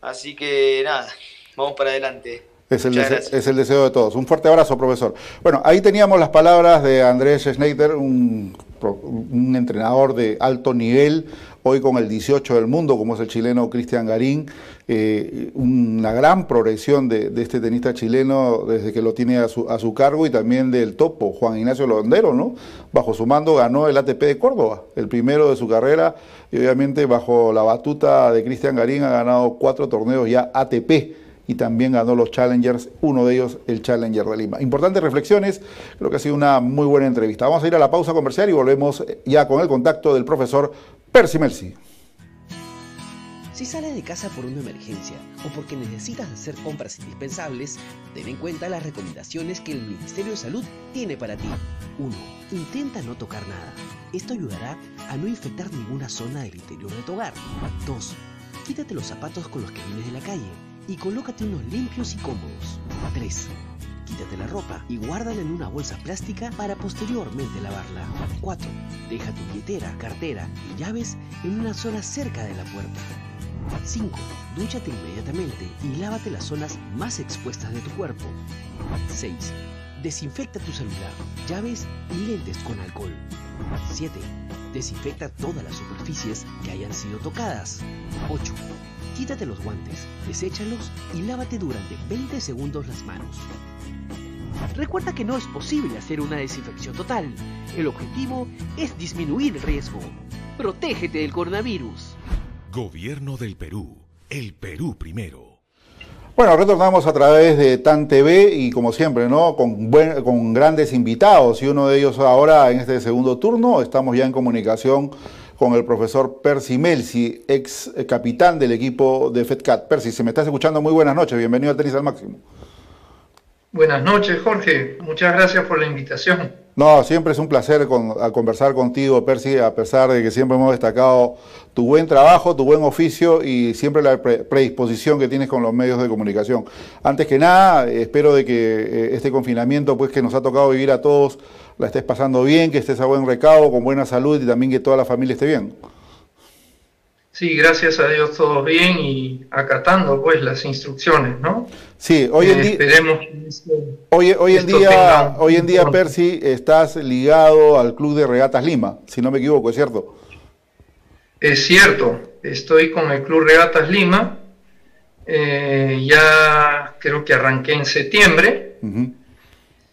Speaker 5: Así que nada, vamos para adelante.
Speaker 3: Es el, deseo, es el, deseo, de todos. Un fuerte abrazo, profesor. Bueno, ahí teníamos las palabras de Andrés Schneider, un, un entrenador de alto nivel, hoy con el 18 del mundo, como es el chileno Cristian Garín, eh, una gran progresión de, este tenista chileno desde que lo tiene a su, a su, cargo y también del topo, Juan Ignacio Londero, ¿no? Bajo su mando ganó el ATP de Córdoba, el primero de su carrera, y obviamente bajo la batuta de Cristian Garín ha ganado cuatro torneos ya ATP y también ganó los Challengers, uno de ellos el Challenger de Lima. Importantes reflexiones, creo que ha sido una muy buena entrevista. Vamos a ir a la pausa comercial y volvemos ya con el contacto del profesor Percy Melsi.
Speaker 6: Si sales de casa por una emergencia o porque necesitas hacer compras indispensables, ten en cuenta las recomendaciones que el Ministerio de Salud tiene para ti. 1. Intenta no tocar nada. Esto ayudará a no infectar ninguna zona del interior de tu hogar. 2. Quítate los zapatos con los que vienes de la calle y colócate unos limpios y cómodos. 3. Quítate la ropa y guárdala en una bolsa plástica para posteriormente lavarla. 4. Deja tu billetera, cartera y llaves en una zona cerca de la puerta. 5. Dúchate inmediatamente y lávate las zonas más expuestas de tu cuerpo. 6. Desinfecta tu celular, llaves y lentes con alcohol. 7. Desinfecta todas las superficies que hayan sido tocadas. 8. Quítate los guantes, deséchalos y lávate durante 20 segundos las manos. Recuerda que no es posible hacer una desinfección total. El objetivo es disminuir el riesgo. Protégete del coronavirus.
Speaker 2: Gobierno del Perú. El Perú primero.
Speaker 3: Bueno, retornamos a través de TAN TV y como siempre, ¿no? Con, con grandes invitados y uno de ellos ahora en este segundo turno, estamos ya en comunicación con el profesor Percy Melsi, ex capitán del equipo de FedCat. Percy, si me estás escuchando, muy buenas noches, bienvenido a Tenis al Máximo.
Speaker 7: Buenas noches, Jorge. Muchas gracias por la invitación.
Speaker 3: No, siempre es un placer conversar contigo, Percy, a pesar de que siempre hemos destacado tu buen trabajo, tu buen oficio y siempre la predisposición que tienes con los medios de comunicación. Antes que nada, espero de que eh, este confinamiento, pues que nos ha tocado vivir a todos, la estés pasando bien, que estés a buen recado, con buena salud y también que toda la familia esté bien.
Speaker 7: Sí, gracias a Dios todo bien y acatando pues las instrucciones, ¿no?
Speaker 3: Sí, hoy en día esperemos hoy, hoy en día hoy en día Percy estás ligado al Club de Regatas Lima, si no me equivoco, ¿es cierto?
Speaker 7: Es cierto, estoy con el Club Regatas Lima. Eh, ya creo que arranqué en septiembre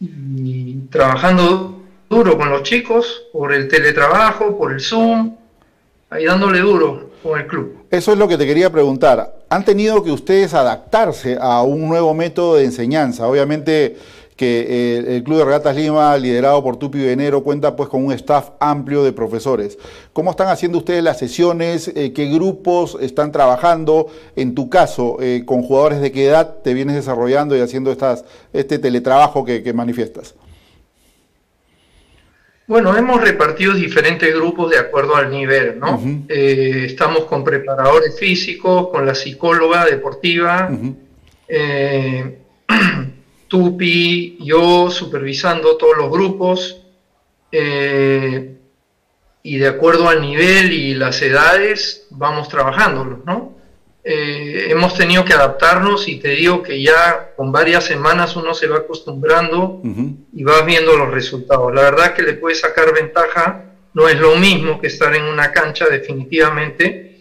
Speaker 7: y trabajando duro con los chicos por el teletrabajo, por el Zoom, ahí dándole duro con el club.
Speaker 3: Eso es lo que te quería preguntar. ¿Han tenido que ustedes adaptarse a un nuevo método de enseñanza? Obviamente que eh, el Club de Regatas Lima, liderado por Tupi Venero, cuenta pues con un staff amplio de profesores. ¿Cómo están haciendo ustedes las sesiones? Eh, ¿Qué grupos están trabajando? En tu caso, eh, ¿con jugadores de qué edad te vienes desarrollando y haciendo estas, este teletrabajo que manifiestas?
Speaker 7: Bueno, hemos repartido diferentes grupos de acuerdo al nivel, ¿no? Eh, estamos con preparadores físicos, con la psicóloga deportiva, eh, Tupi, yo supervisando todos los grupos, eh, y de acuerdo al nivel y las edades vamos trabajándolos, ¿no? Eh, hemos tenido que adaptarnos y te digo que ya con varias semanas uno se va acostumbrando y vas viendo los resultados. La verdad que le puede sacar ventaja, no es lo mismo que estar en una cancha definitivamente,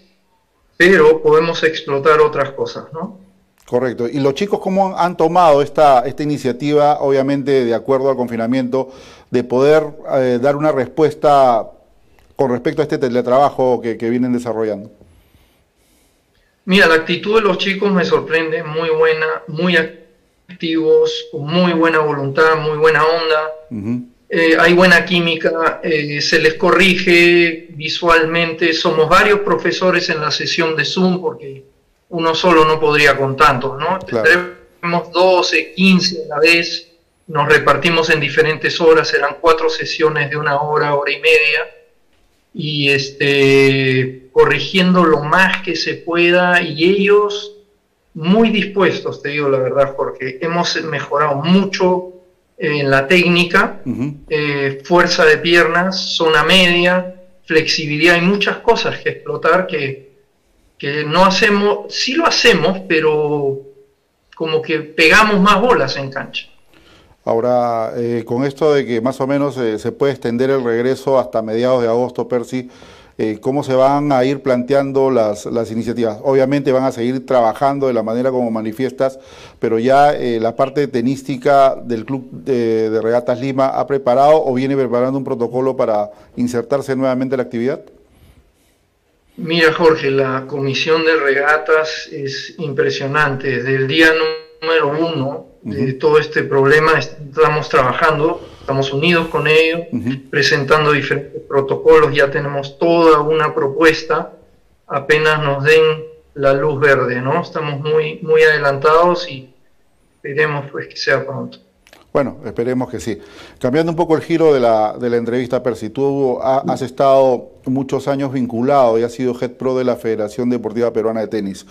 Speaker 7: pero podemos explotar otras cosas, ¿no?
Speaker 3: Correcto. ¿Y los chicos cómo han tomado esta, esta iniciativa, obviamente de acuerdo al confinamiento, de poder eh, dar una respuesta con respecto a este teletrabajo que vienen desarrollando?
Speaker 7: Mira, la actitud de los chicos me sorprende, muy buena, muy activos, con muy buena voluntad, muy buena onda. Eh, hay buena química, eh, se les corrige visualmente. Somos varios profesores en la sesión de Zoom porque uno solo no podría con tantos, ¿no? Tenemos 12, 15 a la vez, nos repartimos en diferentes horas, serán cuatro sesiones de una hora, hora y media y este, corrigiendo lo más que se pueda y ellos muy dispuestos, te digo la verdad, porque hemos mejorado mucho en la técnica, eh, fuerza de piernas, zona media, flexibilidad, hay muchas cosas que explotar que, que no hacemos, sí lo hacemos, pero como que pegamos más bolas en cancha.
Speaker 3: Ahora, eh, con esto de que más o menos eh, se puede extender el regreso hasta mediados de agosto, Percy, eh, ¿cómo se van a ir planteando las, iniciativas? Obviamente van a seguir trabajando de la manera como manifiestas, pero ya la parte tenística del Club de, de, Regatas Lima ha preparado o viene preparando un protocolo para insertarse nuevamente en la actividad?
Speaker 7: Mira, Jorge, la comisión de regatas es impresionante. Desde el día número uno de todo este problema estamos trabajando, estamos unidos con ellos, presentando diferentes protocolos, ya tenemos toda una propuesta, apenas nos den la luz verde, ¿no? Estamos muy, muy adelantados y esperemos pues que sea pronto.
Speaker 3: Bueno, esperemos que sí. Cambiando un poco el giro de la, de la entrevista, Percy, tú has estado muchos años vinculado y has sido head pro de la Federación Deportiva Peruana de Tenis.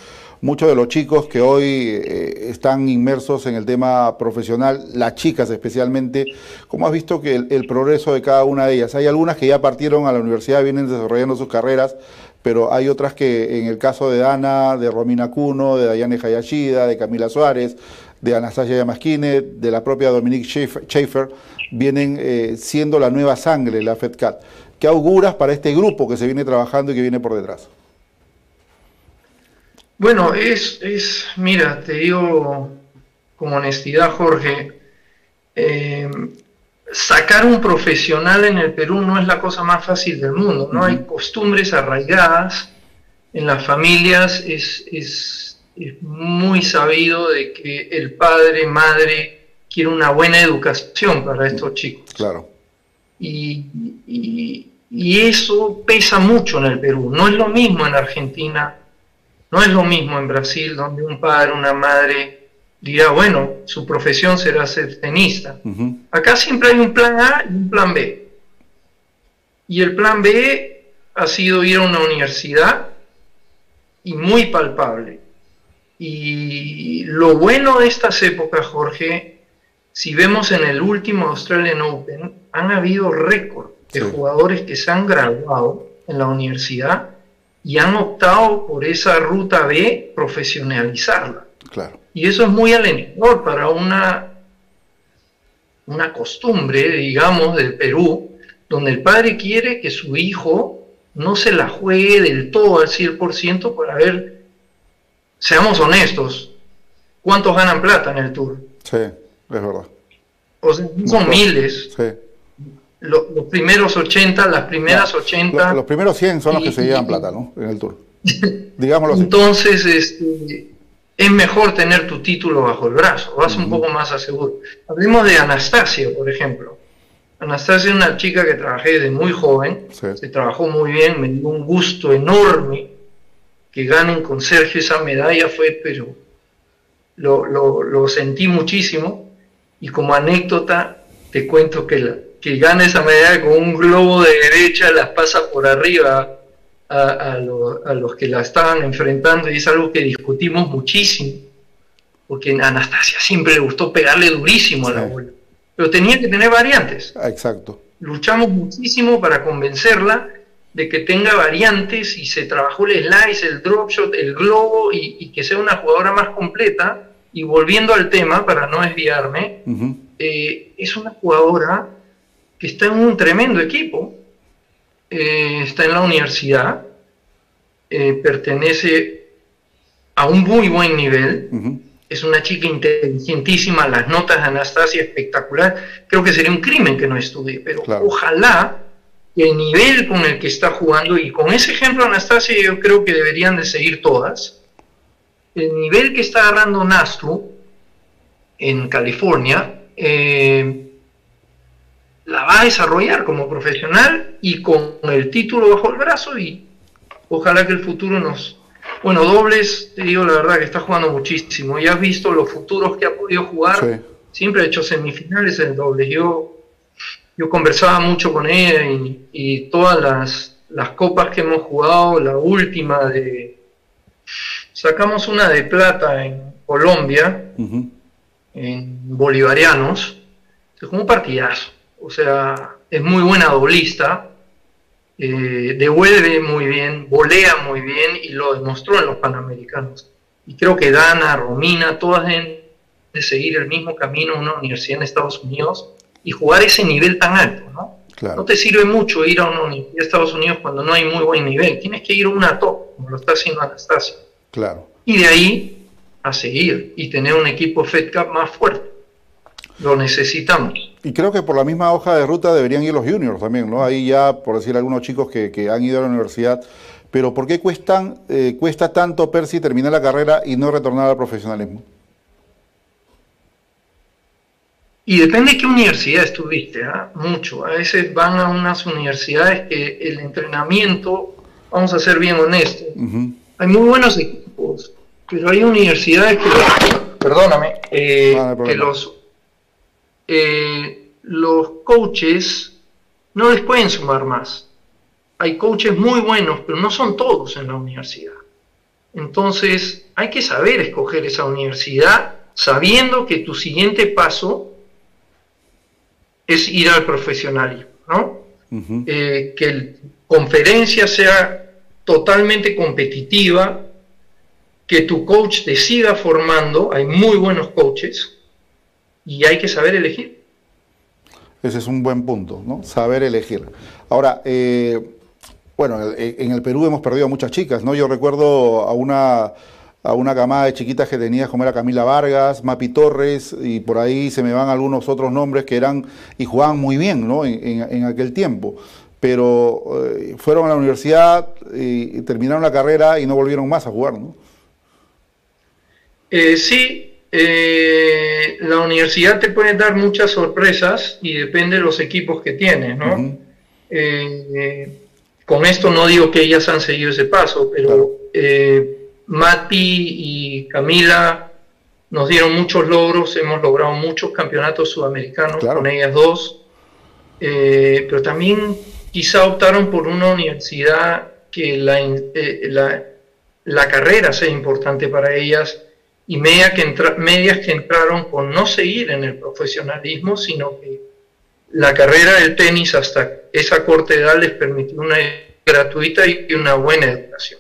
Speaker 3: Muchos de los chicos que hoy eh, están inmersos en el tema profesional, las chicas especialmente, ¿cómo has visto que el, progreso de cada una de ellas? Hay algunas que ya partieron a la universidad, vienen desarrollando sus carreras, pero hay otras que en el caso de Dana, de Romina Cuno, de Dayane Hayashida, de Camila Suárez, de Anastasia Yamaskine, de la propia Dominique Schaefer, vienen eh, siendo la nueva sangre, la FedCat. ¿Qué auguras para este grupo que se viene trabajando y que viene por detrás?
Speaker 7: Bueno, es, es mira, te digo con honestidad, Jorge, eh, sacar un profesional en el Perú no es la cosa más fácil del mundo, ¿no? Hay costumbres arraigadas en las familias, es, es es muy sabido de que el padre, madre, quiere una buena educación para estos chicos.
Speaker 3: Claro.
Speaker 7: Y, y, eso pesa mucho en el Perú. No es lo mismo en Argentina, no es lo mismo en Brasil, donde un padre, una madre dirá, bueno, su profesión será ser tenista. Acá siempre hay un plan A y un plan B. Y el plan B ha sido ir a una universidad y muy palpable. Y lo bueno de estas épocas, Jorge, si vemos en el último Australian Open, han habido récord de jugadores que se han graduado en la universidad y han optado por esa ruta B, profesionalizarla.
Speaker 3: Claro.
Speaker 7: Y eso es muy alentador para una, una costumbre, digamos, del Perú, donde el padre quiere que su hijo no se la juegue del todo al 100% para ver seamos honestos, ¿cuántos ganan plata en el Tour?
Speaker 3: Sí, es verdad.
Speaker 7: O sea, son miles.
Speaker 3: Sí.
Speaker 7: Los, primeros 80, las primeras 80.
Speaker 3: Los, primeros 100 son los que se llevan plata, ¿no? En el Tour. Digámoslo
Speaker 7: así. Entonces, este, es mejor tener tu título bajo el brazo, vas un poco más a seguro. Hablemos de Anastasia, por ejemplo. Anastasia es una chica que trabajé desde muy joven, se trabajó muy bien, me dio un gusto enorme que ganen con Sergio esa medalla fue, pero lo, sentí muchísimo. Y como anécdota, te cuento que, que gana esa medalla con un globo de derecha, las pasa por arriba a, los que la estaban enfrentando y es algo que discutimos muchísimo, porque a Anastasia siempre le gustó pegarle durísimo a la bola, pero tenía que tener variantes.
Speaker 3: Exacto.
Speaker 7: Luchamos muchísimo para convencerla de que tenga variantes y se trabajó el slice, el drop shot, el globo y, que sea una jugadora más completa. Y volviendo al tema, para no desviarme, eh, es una jugadora que está en un tremendo equipo, eh, está en la universidad, eh, pertenece a un muy buen nivel, es una chica inteligentísima, las notas de Anastasia espectacular, creo que sería un crimen que no estudie, pero ojalá el nivel con el que está jugando, y con ese ejemplo Anastasia yo creo que deberían de seguir todas, el nivel que está agarrando Nastu en California, eh, la va a desarrollar como profesional y con el título bajo el brazo y ojalá que el futuro nos... Bueno, dobles, te digo la verdad que está jugando muchísimo. Ya has visto los futuros que ha podido jugar. Siempre ha hecho semifinales en dobles. Yo, yo conversaba mucho con ella y, todas las, las copas que hemos jugado, la última de... Sacamos una de plata en Colombia, en bolivarianos. Es como un partidazo o sea, es muy buena doblista, eh, devuelve muy bien, volea muy bien y lo demostró en los Panamericanos. Y creo que Dana, Romina, todas deben de seguir el mismo camino en una universidad en Estados Unidos y jugar ese nivel tan alto, ¿no? No te sirve mucho ir a una universidad de Estados Unidos cuando no hay muy buen nivel. Tienes que ir a una top, como lo está haciendo Anastasia.
Speaker 3: Claro.
Speaker 7: Y de ahí a seguir y tener un equipo FedCap más fuerte. Lo necesitamos.
Speaker 3: Y creo que por la misma hoja de ruta deberían ir los juniors también, ¿no? Ahí ya, por decir algunos chicos que, han ido a la universidad. Pero ¿por qué cuestan, eh, cuesta tanto Percy terminar la carrera y no retornar al profesionalismo?
Speaker 7: Y depende de qué universidad estuviste, ¿ah? mucho. A veces van a unas universidades que el entrenamiento, vamos a ser bien honestos, hay muy buenos equipos, pero hay universidades que, perdóname, eh, que los eh, los coaches no les pueden sumar más. Hay coaches muy buenos, pero no son todos en la universidad. Entonces, hay que saber escoger esa universidad sabiendo que tu siguiente paso es ir al profesionalismo, ¿no? Eh, que la conferencia sea totalmente competitiva, que tu coach te siga formando, hay muy buenos coaches, y hay que saber elegir.
Speaker 3: Ese es un buen punto, ¿no? Saber elegir. Ahora, eh, bueno, en el Perú hemos perdido a muchas chicas, ¿no? Yo recuerdo a una, a una camada de chiquitas que tenía como era Camila Vargas, Mapi Torres, y por ahí se me van algunos otros nombres que eran y jugaban muy bien, ¿no? En, aquel tiempo. Pero eh, fueron a la universidad y, terminaron la carrera y no volvieron más a jugar, ¿no?
Speaker 7: Eh, sí, eh, la universidad te puede dar muchas sorpresas y depende de los equipos que tienes, ¿no? Eh, con esto no digo que ellas han seguido ese paso, pero eh, Mati y Camila nos dieron muchos logros, hemos logrado muchos campeonatos sudamericanos con ellas dos, pero también quizá optaron por una universidad que la, la, la carrera sea importante para ellas y media que medias que entraron con no seguir en el profesionalismo, sino que la carrera del tenis hasta esa corta edad les permitió una gratuita y una buena educación.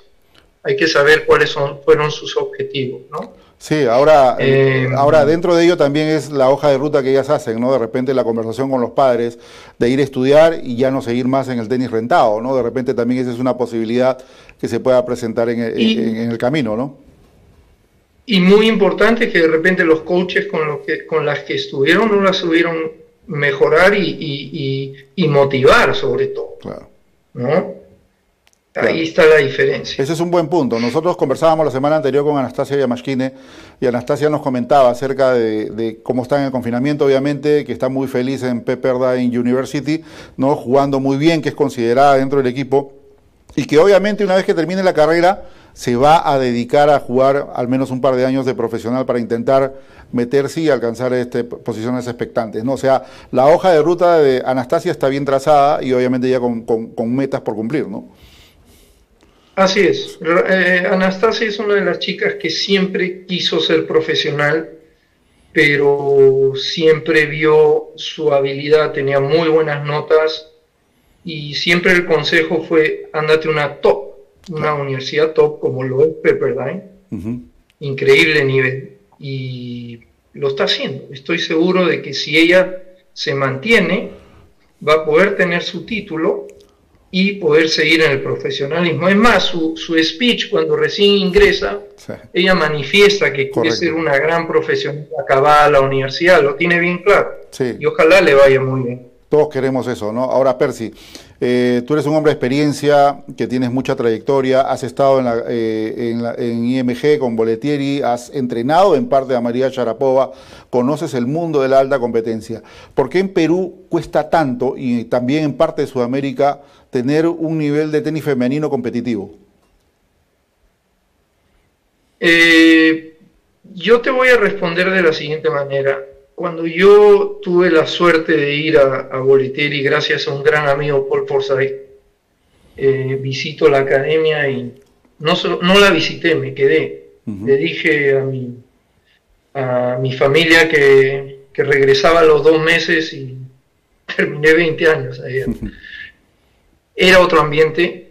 Speaker 7: Hay que saber cuáles son, fueron sus objetivos, ¿no?
Speaker 3: Sí, ahora, eh, ahora dentro de ello también es la hoja de ruta que ellas hacen, ¿no? De repente la conversación con los padres de ir a estudiar y ya no seguir más en el tenis rentado, ¿no? De repente también esa es una posibilidad que se pueda presentar en, en el camino, ¿no?
Speaker 7: Y muy importante que de repente los coaches con, los que, con las que estuvieron no las subieron mejorar y, motivar sobre todo. Claro. ¿no? Ahí está la diferencia.
Speaker 3: Ese es un buen punto. Nosotros conversábamos la semana anterior con Anastasia Yamashkine y Anastasia nos comentaba acerca de, cómo está en el confinamiento, obviamente, que está muy feliz en Pepperdine University, ¿no? jugando muy bien, que es considerada dentro del equipo, y que obviamente una vez que termine la carrera se va a dedicar a jugar al menos un par de años de profesional para intentar meterse y alcanzar este, posiciones expectantes. ¿no? O sea, la hoja de ruta de Anastasia está bien trazada y obviamente ya con, metas por cumplir, ¿no?
Speaker 7: Así es. Eh, Anastasia es una de las chicas que siempre quiso ser profesional, pero siempre vio su habilidad, tenía muy buenas notas y siempre el consejo fue, ándate una top, una universidad top como lo es Pepperdine, increíble nivel y lo está haciendo. Estoy seguro de que si ella se mantiene, va a poder tener su título y poder seguir en el profesionalismo. Es más, su, speech cuando recién ingresa, ella manifiesta que quiere ser una gran profesional acabada la universidad, lo tiene bien claro. Y ojalá le vaya muy bien.
Speaker 3: Todos queremos eso, ¿no? Ahora, Percy, eh, tú eres un hombre de experiencia, que tienes mucha trayectoria, has estado en, eh, IMG con Boletieri, has entrenado en parte a María Sharapova, conoces el mundo de la alta competencia. ¿Por qué en Perú cuesta tanto, y también en parte de Sudamérica, tener un nivel de tenis femenino competitivo?
Speaker 7: Eh, yo te voy a responder de la siguiente manera cuando yo tuve la suerte de ir a, a Boletieri, gracias a un gran amigo Paul Forsyth, eh, visito la academia y no, no la visité, me quedé. Le dije a mi, a mi familia que, regresaba a los dos meses y terminé 20 años ayer. Era otro ambiente.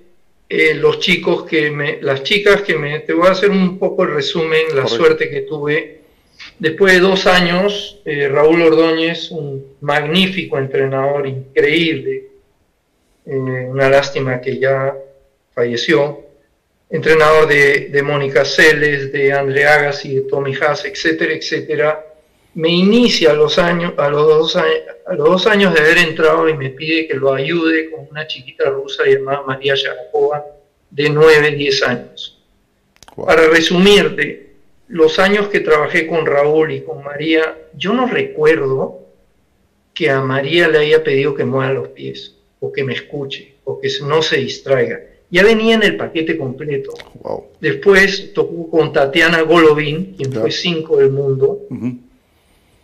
Speaker 7: Eh, los chicos que me, las chicas que me, te voy a hacer un poco el resumen, la suerte que tuve Después de dos años, eh, Raúl Ordóñez, un magnífico entrenador, increíble, eh, una lástima que ya falleció, entrenador de, Mónica Celes, de André Agassi, de Tommy Haas, etcétera, etcétera, me inicia a los, años, a, los dos, a los dos años de haber entrado y me pide que lo ayude con una chiquita rusa llamada María Sharapova, de 9, 10 años. Para resumirte, los años que trabajé con Raúl y con María, yo no recuerdo que a María le haya pedido que mueva los pies, o que me escuche, o que no se distraiga. Ya venía en el paquete completo. Después tocó con Tatiana Golovin, quien fue cinco del mundo.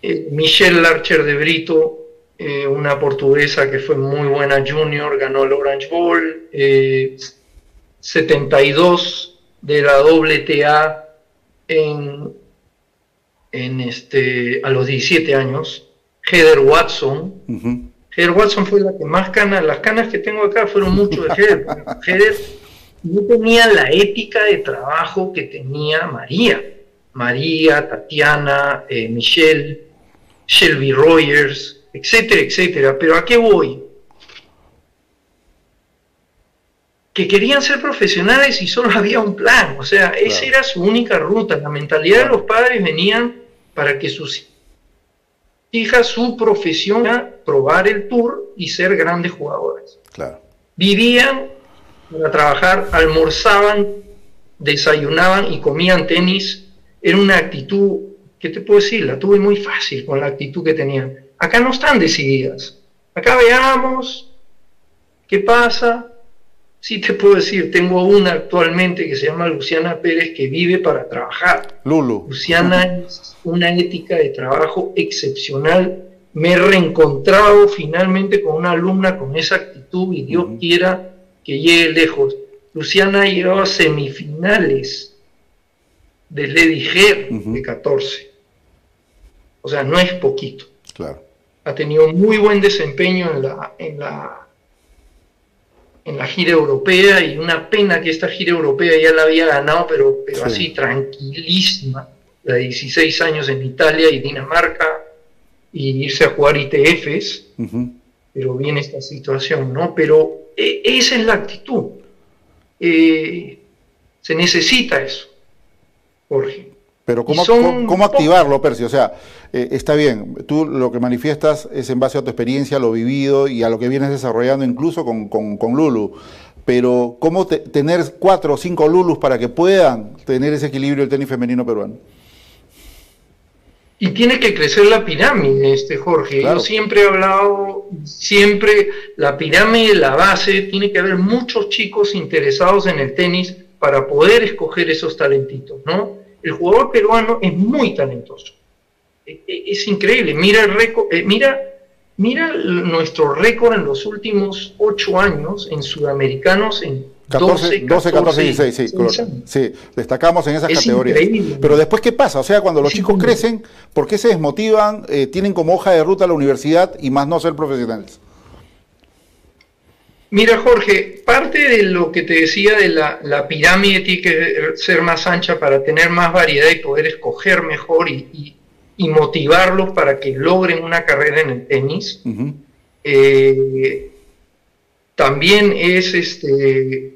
Speaker 7: Eh, Michelle Larcher de Brito, eh, una portuguesa que fue muy buena junior, ganó el Orange Bowl. 72 eh, de la WTA en, en este, a los 17 años, Heather Watson. Heather Watson fue la que más canas, las canas que tengo acá fueron mucho de Heather. Heather no tenía la ética de trabajo que tenía María. María, Tatiana, eh, Michelle, Shelby Rogers, etcétera, etcétera. Pero ¿a qué voy? Que querían ser profesionales y solo había un plan, o sea, esa era su única ruta. La mentalidad de los padres venían para que sus hijas, su profesión era probar el tour y ser grandes jugadores.
Speaker 3: Claro.
Speaker 7: Vivían para trabajar, almorzaban, desayunaban y comían tenis. Era una actitud, ¿qué te puedo decir? La tuve muy fácil con la actitud que tenían. Acá no están decididas. Acá veamos qué pasa, Sí te puedo decir, tengo una actualmente que se llama Luciana Pérez que vive para trabajar.
Speaker 3: Lulu.
Speaker 7: Luciana es una ética de trabajo excepcional. Me he reencontrado finalmente con una alumna con esa actitud y Dios quiera que llegue lejos. Luciana ha llegado a semifinales del Lady de 14. O sea, no es poquito.
Speaker 3: Claro.
Speaker 7: Ha tenido muy buen desempeño en la, en la en la gira europea y una pena que esta gira europea ya la había ganado, pero, pero así tranquilísima, de 16 años en Italia y Dinamarca, y irse a jugar ITFs, pero viene esta situación, ¿no? Pero e, esa es la actitud. Eh, se necesita eso, Jorge.
Speaker 3: Pero ¿cómo, cómo, activarlo, Percy? O sea, eh, está bien, tú lo que manifiestas es en base a tu experiencia, lo vivido y a lo que vienes desarrollando incluso con, con, Lulu. Pero ¿cómo tener cuatro o cinco Lulus para que puedan tener ese equilibrio el tenis femenino peruano?
Speaker 7: Y tiene que crecer la pirámide, este Jorge. Yo siempre he hablado, siempre la pirámide, la base, tiene que haber muchos chicos interesados en el tenis para poder escoger esos talentitos, ¿no? El jugador peruano es muy talentoso. E, e, es, increíble. Mira el récord, eh, mira, mira nuestro récord en los últimos ocho años en sudamericanos en
Speaker 3: 12, 14, 16, sí, sí, destacamos en esas categorías. Pero después, ¿qué pasa? O sea, cuando los chicos crecen, ¿por qué se desmotivan? Eh, tienen como hoja de ruta la universidad y más no ser profesionales.
Speaker 7: Mira, Jorge, parte de lo que te decía de la, pirámide tiene que ser más ancha para tener más variedad y poder escoger mejor y, motivarlos para que logren una carrera en el tenis. Eh, también es este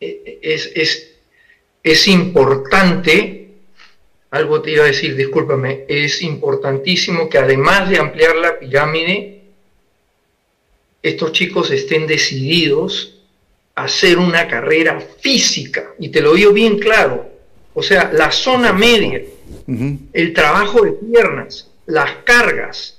Speaker 7: es, es, es importante, algo te iba a decir, discúlpame, es importantísimo que además de ampliar la pirámide, estos chicos estén decididos a hacer una carrera física, y te lo digo bien claro, o sea, la zona media, el trabajo de piernas, las cargas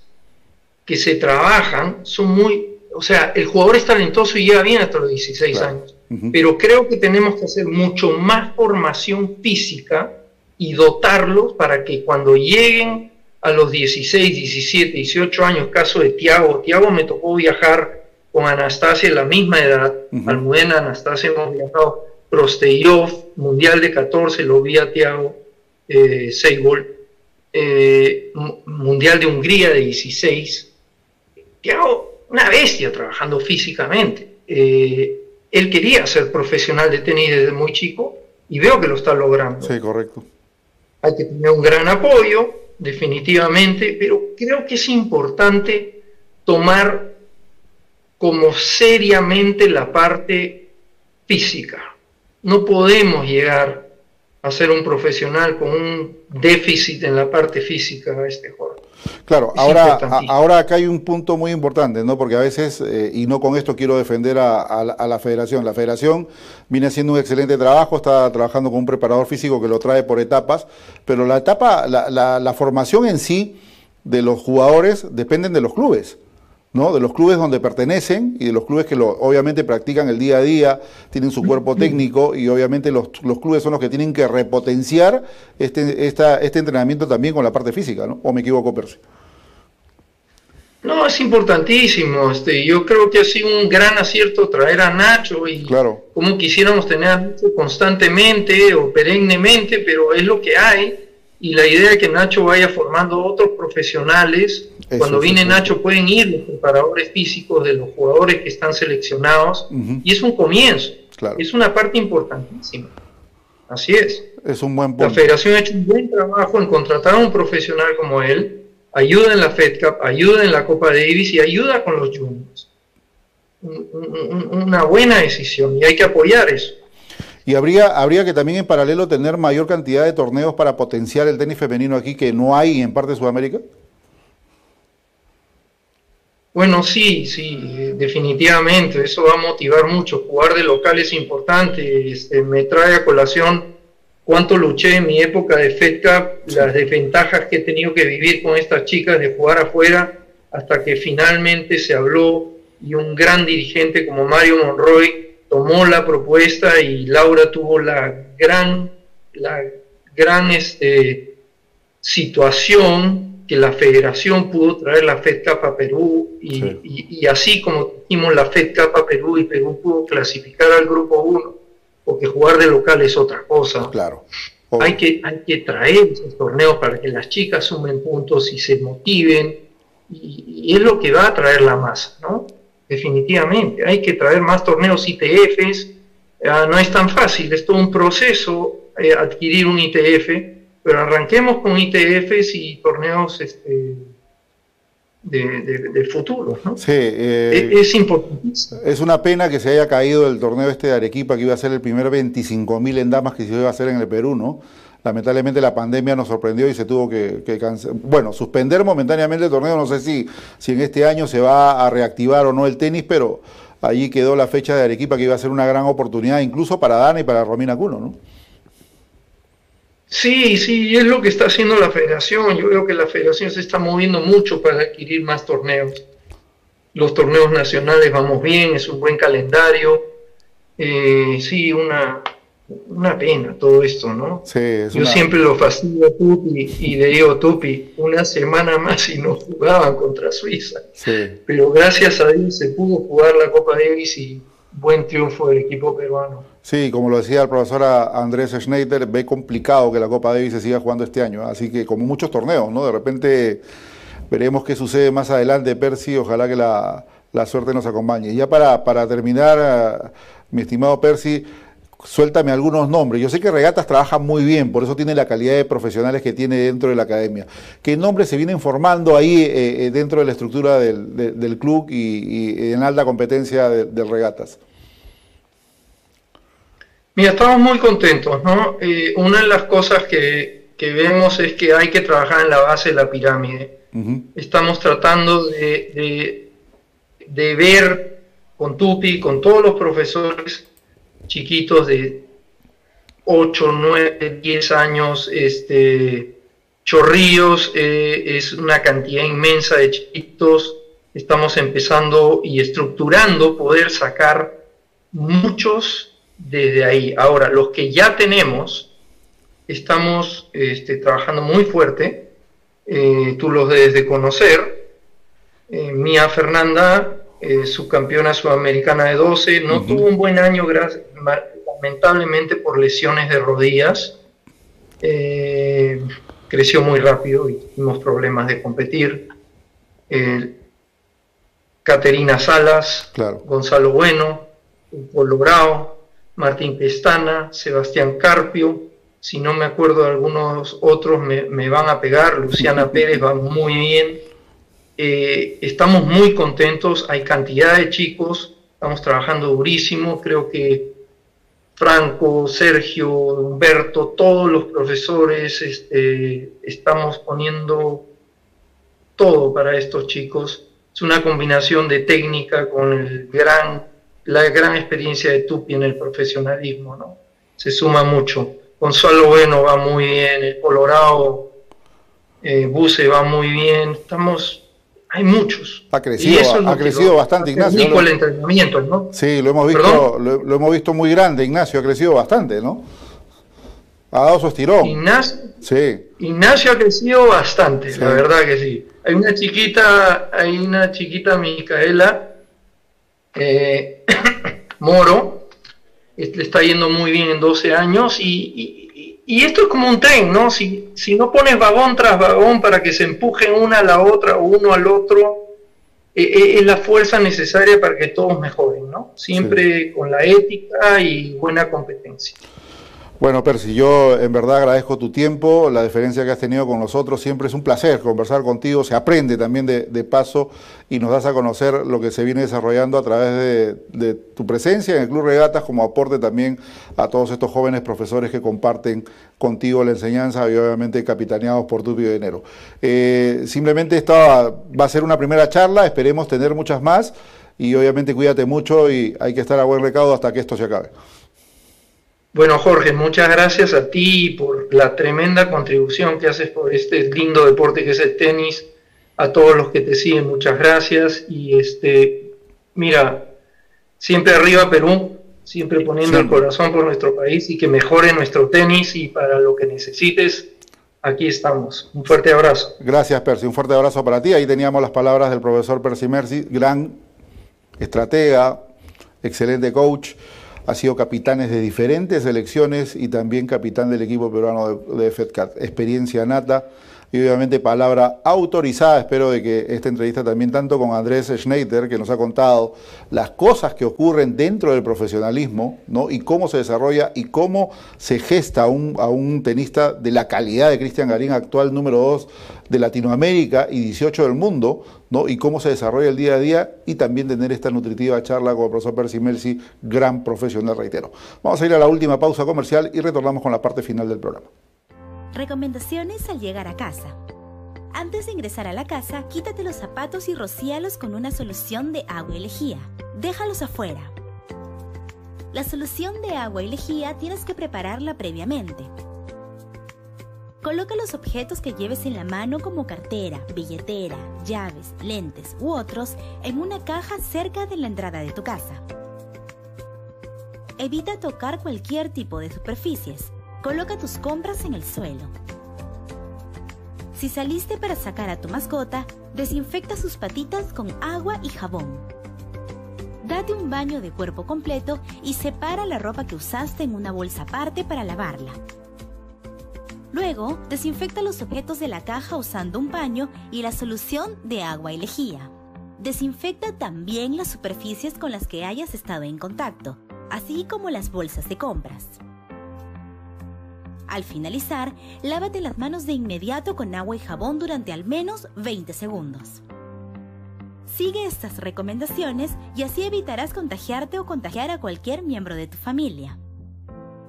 Speaker 7: que se trabajan son muy, o sea, el jugador es talentoso y llega bien hasta los 16 años, pero creo que tenemos que hacer mucho más formación física y dotarlos para que cuando lleguen a los 16, 17, 18 años, caso de Tiago, Tiago me tocó viajar con Anastasia la misma edad, Almudena, Anastasia hemos viajado, Prosteyov, Mundial de 14, lo vi a Tiago eh, eh Mundial de Hungría de 16, Tiago, una bestia trabajando físicamente. Eh, él quería ser profesional de tenis desde muy chico y veo que lo está logrando.
Speaker 3: Sí, correcto.
Speaker 7: Hay que tener un gran apoyo, definitivamente, pero creo que es importante tomar como seriamente la parte física. No podemos llegar a ser un profesional con un déficit en la parte física a este juego.
Speaker 3: Claro, ahora, ahora acá hay un punto muy importante, ¿no? Porque a veces, eh, y no con esto quiero defender a, la federación, la federación viene haciendo un excelente trabajo, está trabajando con un preparador físico que lo trae por etapas, pero la etapa, la, la formación en sí de los jugadores dependen de los clubes. ¿No? de los clubes donde pertenecen y de los clubes que lo, obviamente practican el día a día, tienen su cuerpo técnico y obviamente los, los clubes son los que tienen que repotenciar este, esta, este entrenamiento también con la parte física, ¿no? ¿O me equivoco, Percy?
Speaker 7: No, es importantísimo. Este, yo creo que ha sido un gran acierto traer a Nacho y
Speaker 3: claro.
Speaker 7: como quisiéramos tener a Nacho constantemente o perennemente, pero es lo que hay. Y la idea es que Nacho vaya formando otros profesionales cuando viene Nacho pueden ir los preparadores físicos de los jugadores que están seleccionados y es un comienzo, es una parte importantísima. Así es.
Speaker 3: Es un buen punto.
Speaker 7: La federación ha hecho un buen trabajo en contratar a un profesional como él, ayuda en la Fed Cup, ayuda en la Copa Davis y ayuda con los juniors. una buena decisión y hay que apoyar eso.
Speaker 3: Y habría, habría que también en paralelo tener mayor cantidad de torneos para potenciar el tenis femenino aquí que no hay en parte de Sudamérica.
Speaker 7: Bueno, sí, sí, definitivamente, eso va a motivar mucho. Jugar de local es importante, este, me trae a colación cuánto luché en mi época de Fed Cup, las desventajas que he tenido que vivir con estas chicas de jugar afuera, hasta que finalmente se habló y un gran dirigente como Mario Monroy tomó la propuesta y Laura tuvo la gran, la gran este, situación que la federación pudo traer la Fed Cup a Perú y, así como tuvimos la Fed Cup a Perú y Perú pudo clasificar al grupo 1, porque jugar de local es otra cosa.
Speaker 3: Claro.
Speaker 7: Hay que, hay que traer esos torneos para que las chicas sumen puntos y se motiven y, es lo que va a traer la masa, ¿no? Definitivamente. Hay que traer más torneos ITFs. Ah, no es tan fácil, es todo un proceso eh, adquirir un ITF pero arranquemos con ITFs y torneos este, de, futuro. ¿no?
Speaker 3: Sí, eh,
Speaker 7: es, importante.
Speaker 3: Es una pena que se haya caído el torneo este de Arequipa, que iba a ser el primer 25.000 en damas que se iba a hacer en el Perú, ¿no? Lamentablemente la pandemia nos sorprendió y se tuvo que, bueno, suspender momentáneamente el torneo. No sé si, si en este año se va a reactivar o no el tenis, pero allí quedó la fecha de Arequipa que iba a ser una gran oportunidad incluso para Dana y para Romina Cuno, ¿no?
Speaker 7: Sí, sí, es lo que está haciendo la federación. Yo veo que la federación se está moviendo mucho para adquirir más torneos. Los torneos nacionales vamos bien, es un buen calendario. Eh, sí, una, una pena todo esto, ¿no?
Speaker 3: Sí,
Speaker 7: Yo siempre lo fastidio a Tupi y le digo, Tupi, una semana más y no jugaban contra Suiza.
Speaker 3: Sí.
Speaker 7: Pero gracias a Dios se pudo jugar la Copa Davis y buen triunfo del equipo peruano.
Speaker 3: Sí, como lo decía el profesor Andrés Schneider, ve complicado que la Copa Davis se siga jugando este año, así que como muchos torneos, ¿no? De repente veremos qué sucede más adelante, Percy, ojalá que la, la suerte nos acompañe. Y ya para, para terminar, eh, mi estimado Percy, suéltame algunos nombres. Yo sé que Regatas trabaja muy bien, por eso tiene la calidad de profesionales que tiene dentro de la academia. ¿Qué nombres se vienen formando ahí eh, eh, dentro de la estructura del, del, club y, en alta competencia del Regatas?
Speaker 7: Mira, estamos muy contentos, ¿no? Eh, una de las cosas que, que, vemos es que hay que trabajar en la base de la pirámide. Estamos tratando de, de, de ver con Tupi, con todos los profesores, chiquitos de 8, 9, 10 años, este, chorrillos, eh, es una cantidad inmensa de chiquitos. Estamos empezando y estructurando poder sacar muchos desde ahí. Ahora, los que ya tenemos, estamos este, trabajando muy fuerte. Eh, tú los debes de conocer. Eh, Mía Fernanda eh, subcampeona sudamericana de 12, no tuvo un buen año lamentablemente por lesiones de rodillas. Eh, creció muy rápido y tuvimos problemas de competir. Caterina Salas, Gonzalo Bueno, Polo Bravo, Martín Pestana, Sebastián Carpio, si no me acuerdo de algunos otros me, me van a pegar, Luciana Pérez va muy bien, eh, estamos muy contentos, hay cantidad de chicos, estamos trabajando durísimo, creo que Franco, Sergio, Humberto, todos los profesores, este, estamos poniendo todo para estos chicos. Es una combinación de técnica con el gran, la gran experiencia de Tupi en el profesionalismo, ¿no? Se suma mucho. Gonzalo Bueno va muy bien, el Colorado eh, Buse va muy bien. Estamos hay muchos.
Speaker 3: Ha crecido, ha crecido bastante, Ignacio.
Speaker 7: el entrenamiento, ¿no?
Speaker 3: Sí, lo hemos visto, lo, hemos visto muy grande, Ignacio, ha crecido bastante, ¿no? Ha dado su estirón.
Speaker 7: Ignacio, sí. Ignacio ha crecido bastante, la verdad que sí. Hay una chiquita, hay una chiquita Micaela eh, Moro, le está yendo muy bien en 12 años y y esto es como un tren, ¿no? Si, si no pones vagón tras vagón para que se empujen una a la otra o uno al otro, eh, eh, es la fuerza necesaria para que todos mejoren, ¿no? Siempre con la ética y buena competencia.
Speaker 3: Bueno, Percy, yo en verdad agradezco tu tiempo, la diferencia que has tenido con nosotros. Siempre es un placer conversar contigo, se aprende también de, paso y nos das a conocer lo que se viene desarrollando a través de, tu presencia en el Club Regatas como aporte también a todos estos jóvenes profesores que comparten contigo la enseñanza y obviamente capitaneados por tu de enero. Eh, simplemente esta va a ser una primera charla, esperemos tener muchas más y obviamente cuídate mucho y hay que estar a buen recaudo hasta que esto se acabe.
Speaker 7: Bueno, Jorge, muchas gracias a ti por la tremenda contribución que haces por este lindo deporte que es el tenis. A todos los que te siguen, muchas gracias. Y este, mira, siempre arriba Perú, siempre poniendo el corazón por nuestro país y que mejore nuestro tenis y para lo que necesites, aquí estamos. Un fuerte abrazo.
Speaker 3: Gracias, Percy. Un fuerte abrazo para ti. Ahí teníamos las palabras del profesor Percy Mercy, gran estratega, excelente coach ha sido capitanes de diferentes selecciones y también capitán del equipo peruano de, FedCat. Experiencia nata y obviamente palabra autorizada. Espero de que esta entrevista también tanto con Andrés Schneider, que nos ha contado las cosas que ocurren dentro del profesionalismo, ¿no? Y cómo se desarrolla y cómo se gesta a un, tenista de la calidad de Cristian Garín, actual número 2 de Latinoamérica y 18 del mundo, ¿no? y cómo se desarrolla el día a día y también tener esta nutritiva charla con el profesor Percy Melsi, gran profesional, reitero. Vamos a ir a la última pausa comercial y retornamos con la parte final del programa.
Speaker 8: Recomendaciones al llegar a casa. Antes de ingresar a la casa, quítate los zapatos y rocíalos con una solución de agua y lejía. Déjalos afuera. La solución de agua y lejía tienes que prepararla previamente. Coloca los objetos que lleves en la mano como cartera, billetera, llaves, lentes u otros en una caja cerca de la entrada de tu casa. Evita tocar cualquier tipo de superficies. Coloca tus compras en el suelo. Si saliste para sacar a tu mascota, desinfecta sus patitas con agua y jabón. Date un baño de cuerpo completo y separa la ropa que usaste en una bolsa aparte para lavarla. Luego, desinfecta los objetos de la caja usando un paño y la solución de agua y lejía. Desinfecta también las superficies con las que hayas estado en contacto, así como las bolsas de compras. Al finalizar, lávate las manos de inmediato con agua y jabón durante al menos 20 segundos. Sigue estas recomendaciones y así evitarás contagiarte o contagiar a cualquier miembro de tu familia.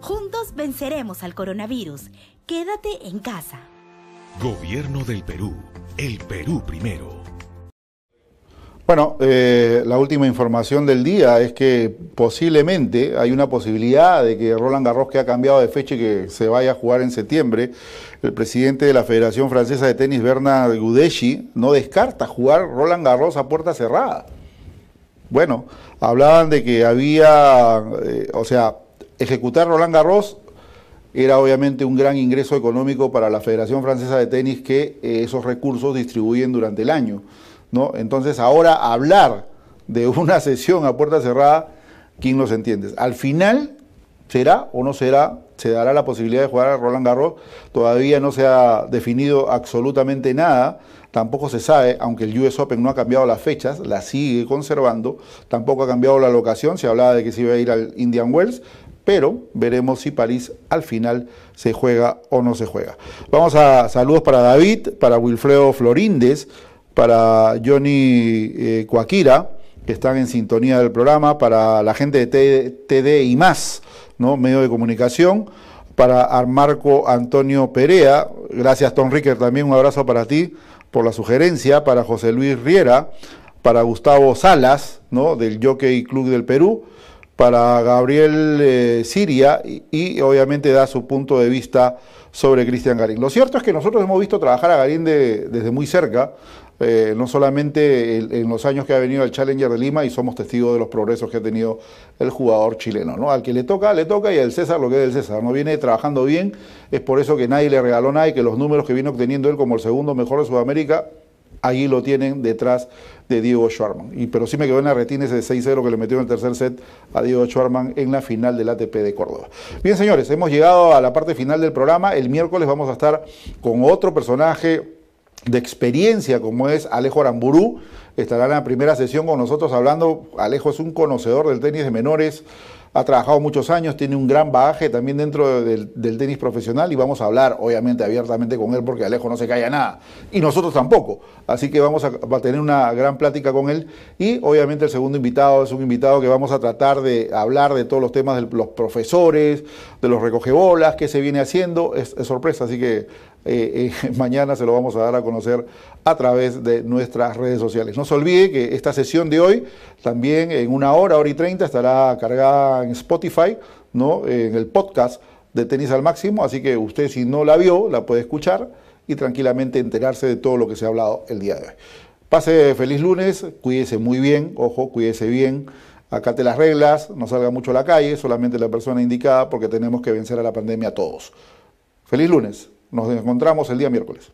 Speaker 8: Juntos venceremos al coronavirus. Quédate en casa.
Speaker 2: Gobierno del Perú. El Perú primero.
Speaker 3: Bueno, eh, la última información del día es que posiblemente hay una posibilidad de que Roland Garros, que ha cambiado de fecha y que se vaya a jugar en septiembre, el presidente de la Federación Francesa de Tenis, Bernard Gudeschi, no descarta jugar Roland Garros a puerta cerrada. Bueno, hablaban de que había, eh, o sea, ejecutar Roland Garros era obviamente un gran ingreso económico para la Federación Francesa de Tenis que eh, esos recursos distribuyen durante el año. ¿No? Entonces ahora hablar de una sesión a puerta cerrada, ¿quién los entiende? Al final, ¿será o no será? Se dará la posibilidad de jugar a Roland Garros. Todavía no se ha definido absolutamente nada. Tampoco se sabe, aunque el US Open no ha cambiado las fechas, la sigue conservando. Tampoco ha cambiado la locación. Se hablaba de que se iba a ir al Indian Wells pero veremos si París al final se juega o no se juega. Vamos a saludos para David, para Wilfredo Florindes, para Johnny eh, Coaquira, que están en sintonía del programa, para la gente de TD y más, ¿no? medio de comunicación, para Armarco Antonio Perea, gracias Tom Ricker también, un abrazo para ti por la sugerencia, para José Luis Riera, para Gustavo Salas, ¿no? del Jockey Club del Perú, para Gabriel eh, Siria y, obviamente da su punto de vista sobre Cristian Garín. Lo cierto es que nosotros hemos visto trabajar a Garín desde muy cerca, eh, no solamente en, los años que ha venido al Challenger de Lima y somos testigos de los progresos que ha tenido el jugador chileno. ¿no? Al que le toca, le toca y al César lo que es del César. No viene trabajando bien, es por eso que nadie le regaló nada y que los números que viene obteniendo él como el segundo mejor de Sudamérica Allí lo tienen detrás de Diego Schwarman. Y, pero sí me quedó en la retina ese 6-0 que le metió en el tercer set a Diego Schwarman en la final del ATP de Córdoba. Bien, señores, hemos llegado a la parte final del programa. El miércoles vamos a estar con otro personaje de experiencia como es Alejo Aramburu. Estará en la primera sesión con nosotros hablando. Alejo es un conocedor del tenis de menores ha trabajado muchos años, tiene un gran bagaje también dentro del, tenis profesional y vamos a hablar obviamente abiertamente con él porque Alejo no se calla nada y nosotros tampoco. Así que vamos a, tener una gran plática con él y obviamente el segundo invitado es un invitado que vamos a tratar de hablar de todos los temas de los profesores, de los recogebolas, qué se viene haciendo, es sorpresa, así que eh, eh, mañana se lo vamos a dar a conocer a través de nuestras redes sociales. No se olvide que esta sesión de hoy también en una hora, hora y treinta, estará cargada en Spotify, ¿no? en el podcast de Tenis al Máximo, así que usted si no la vio, la puede escuchar y tranquilamente enterarse de todo lo que se ha hablado el día de hoy. Pase feliz lunes, cuídese muy bien, ojo, cuídese bien, acate las reglas, no salga mucho a la calle, solamente la persona indicada porque tenemos que vencer a la pandemia todos. Feliz lunes. Nos encontramos el día miércoles.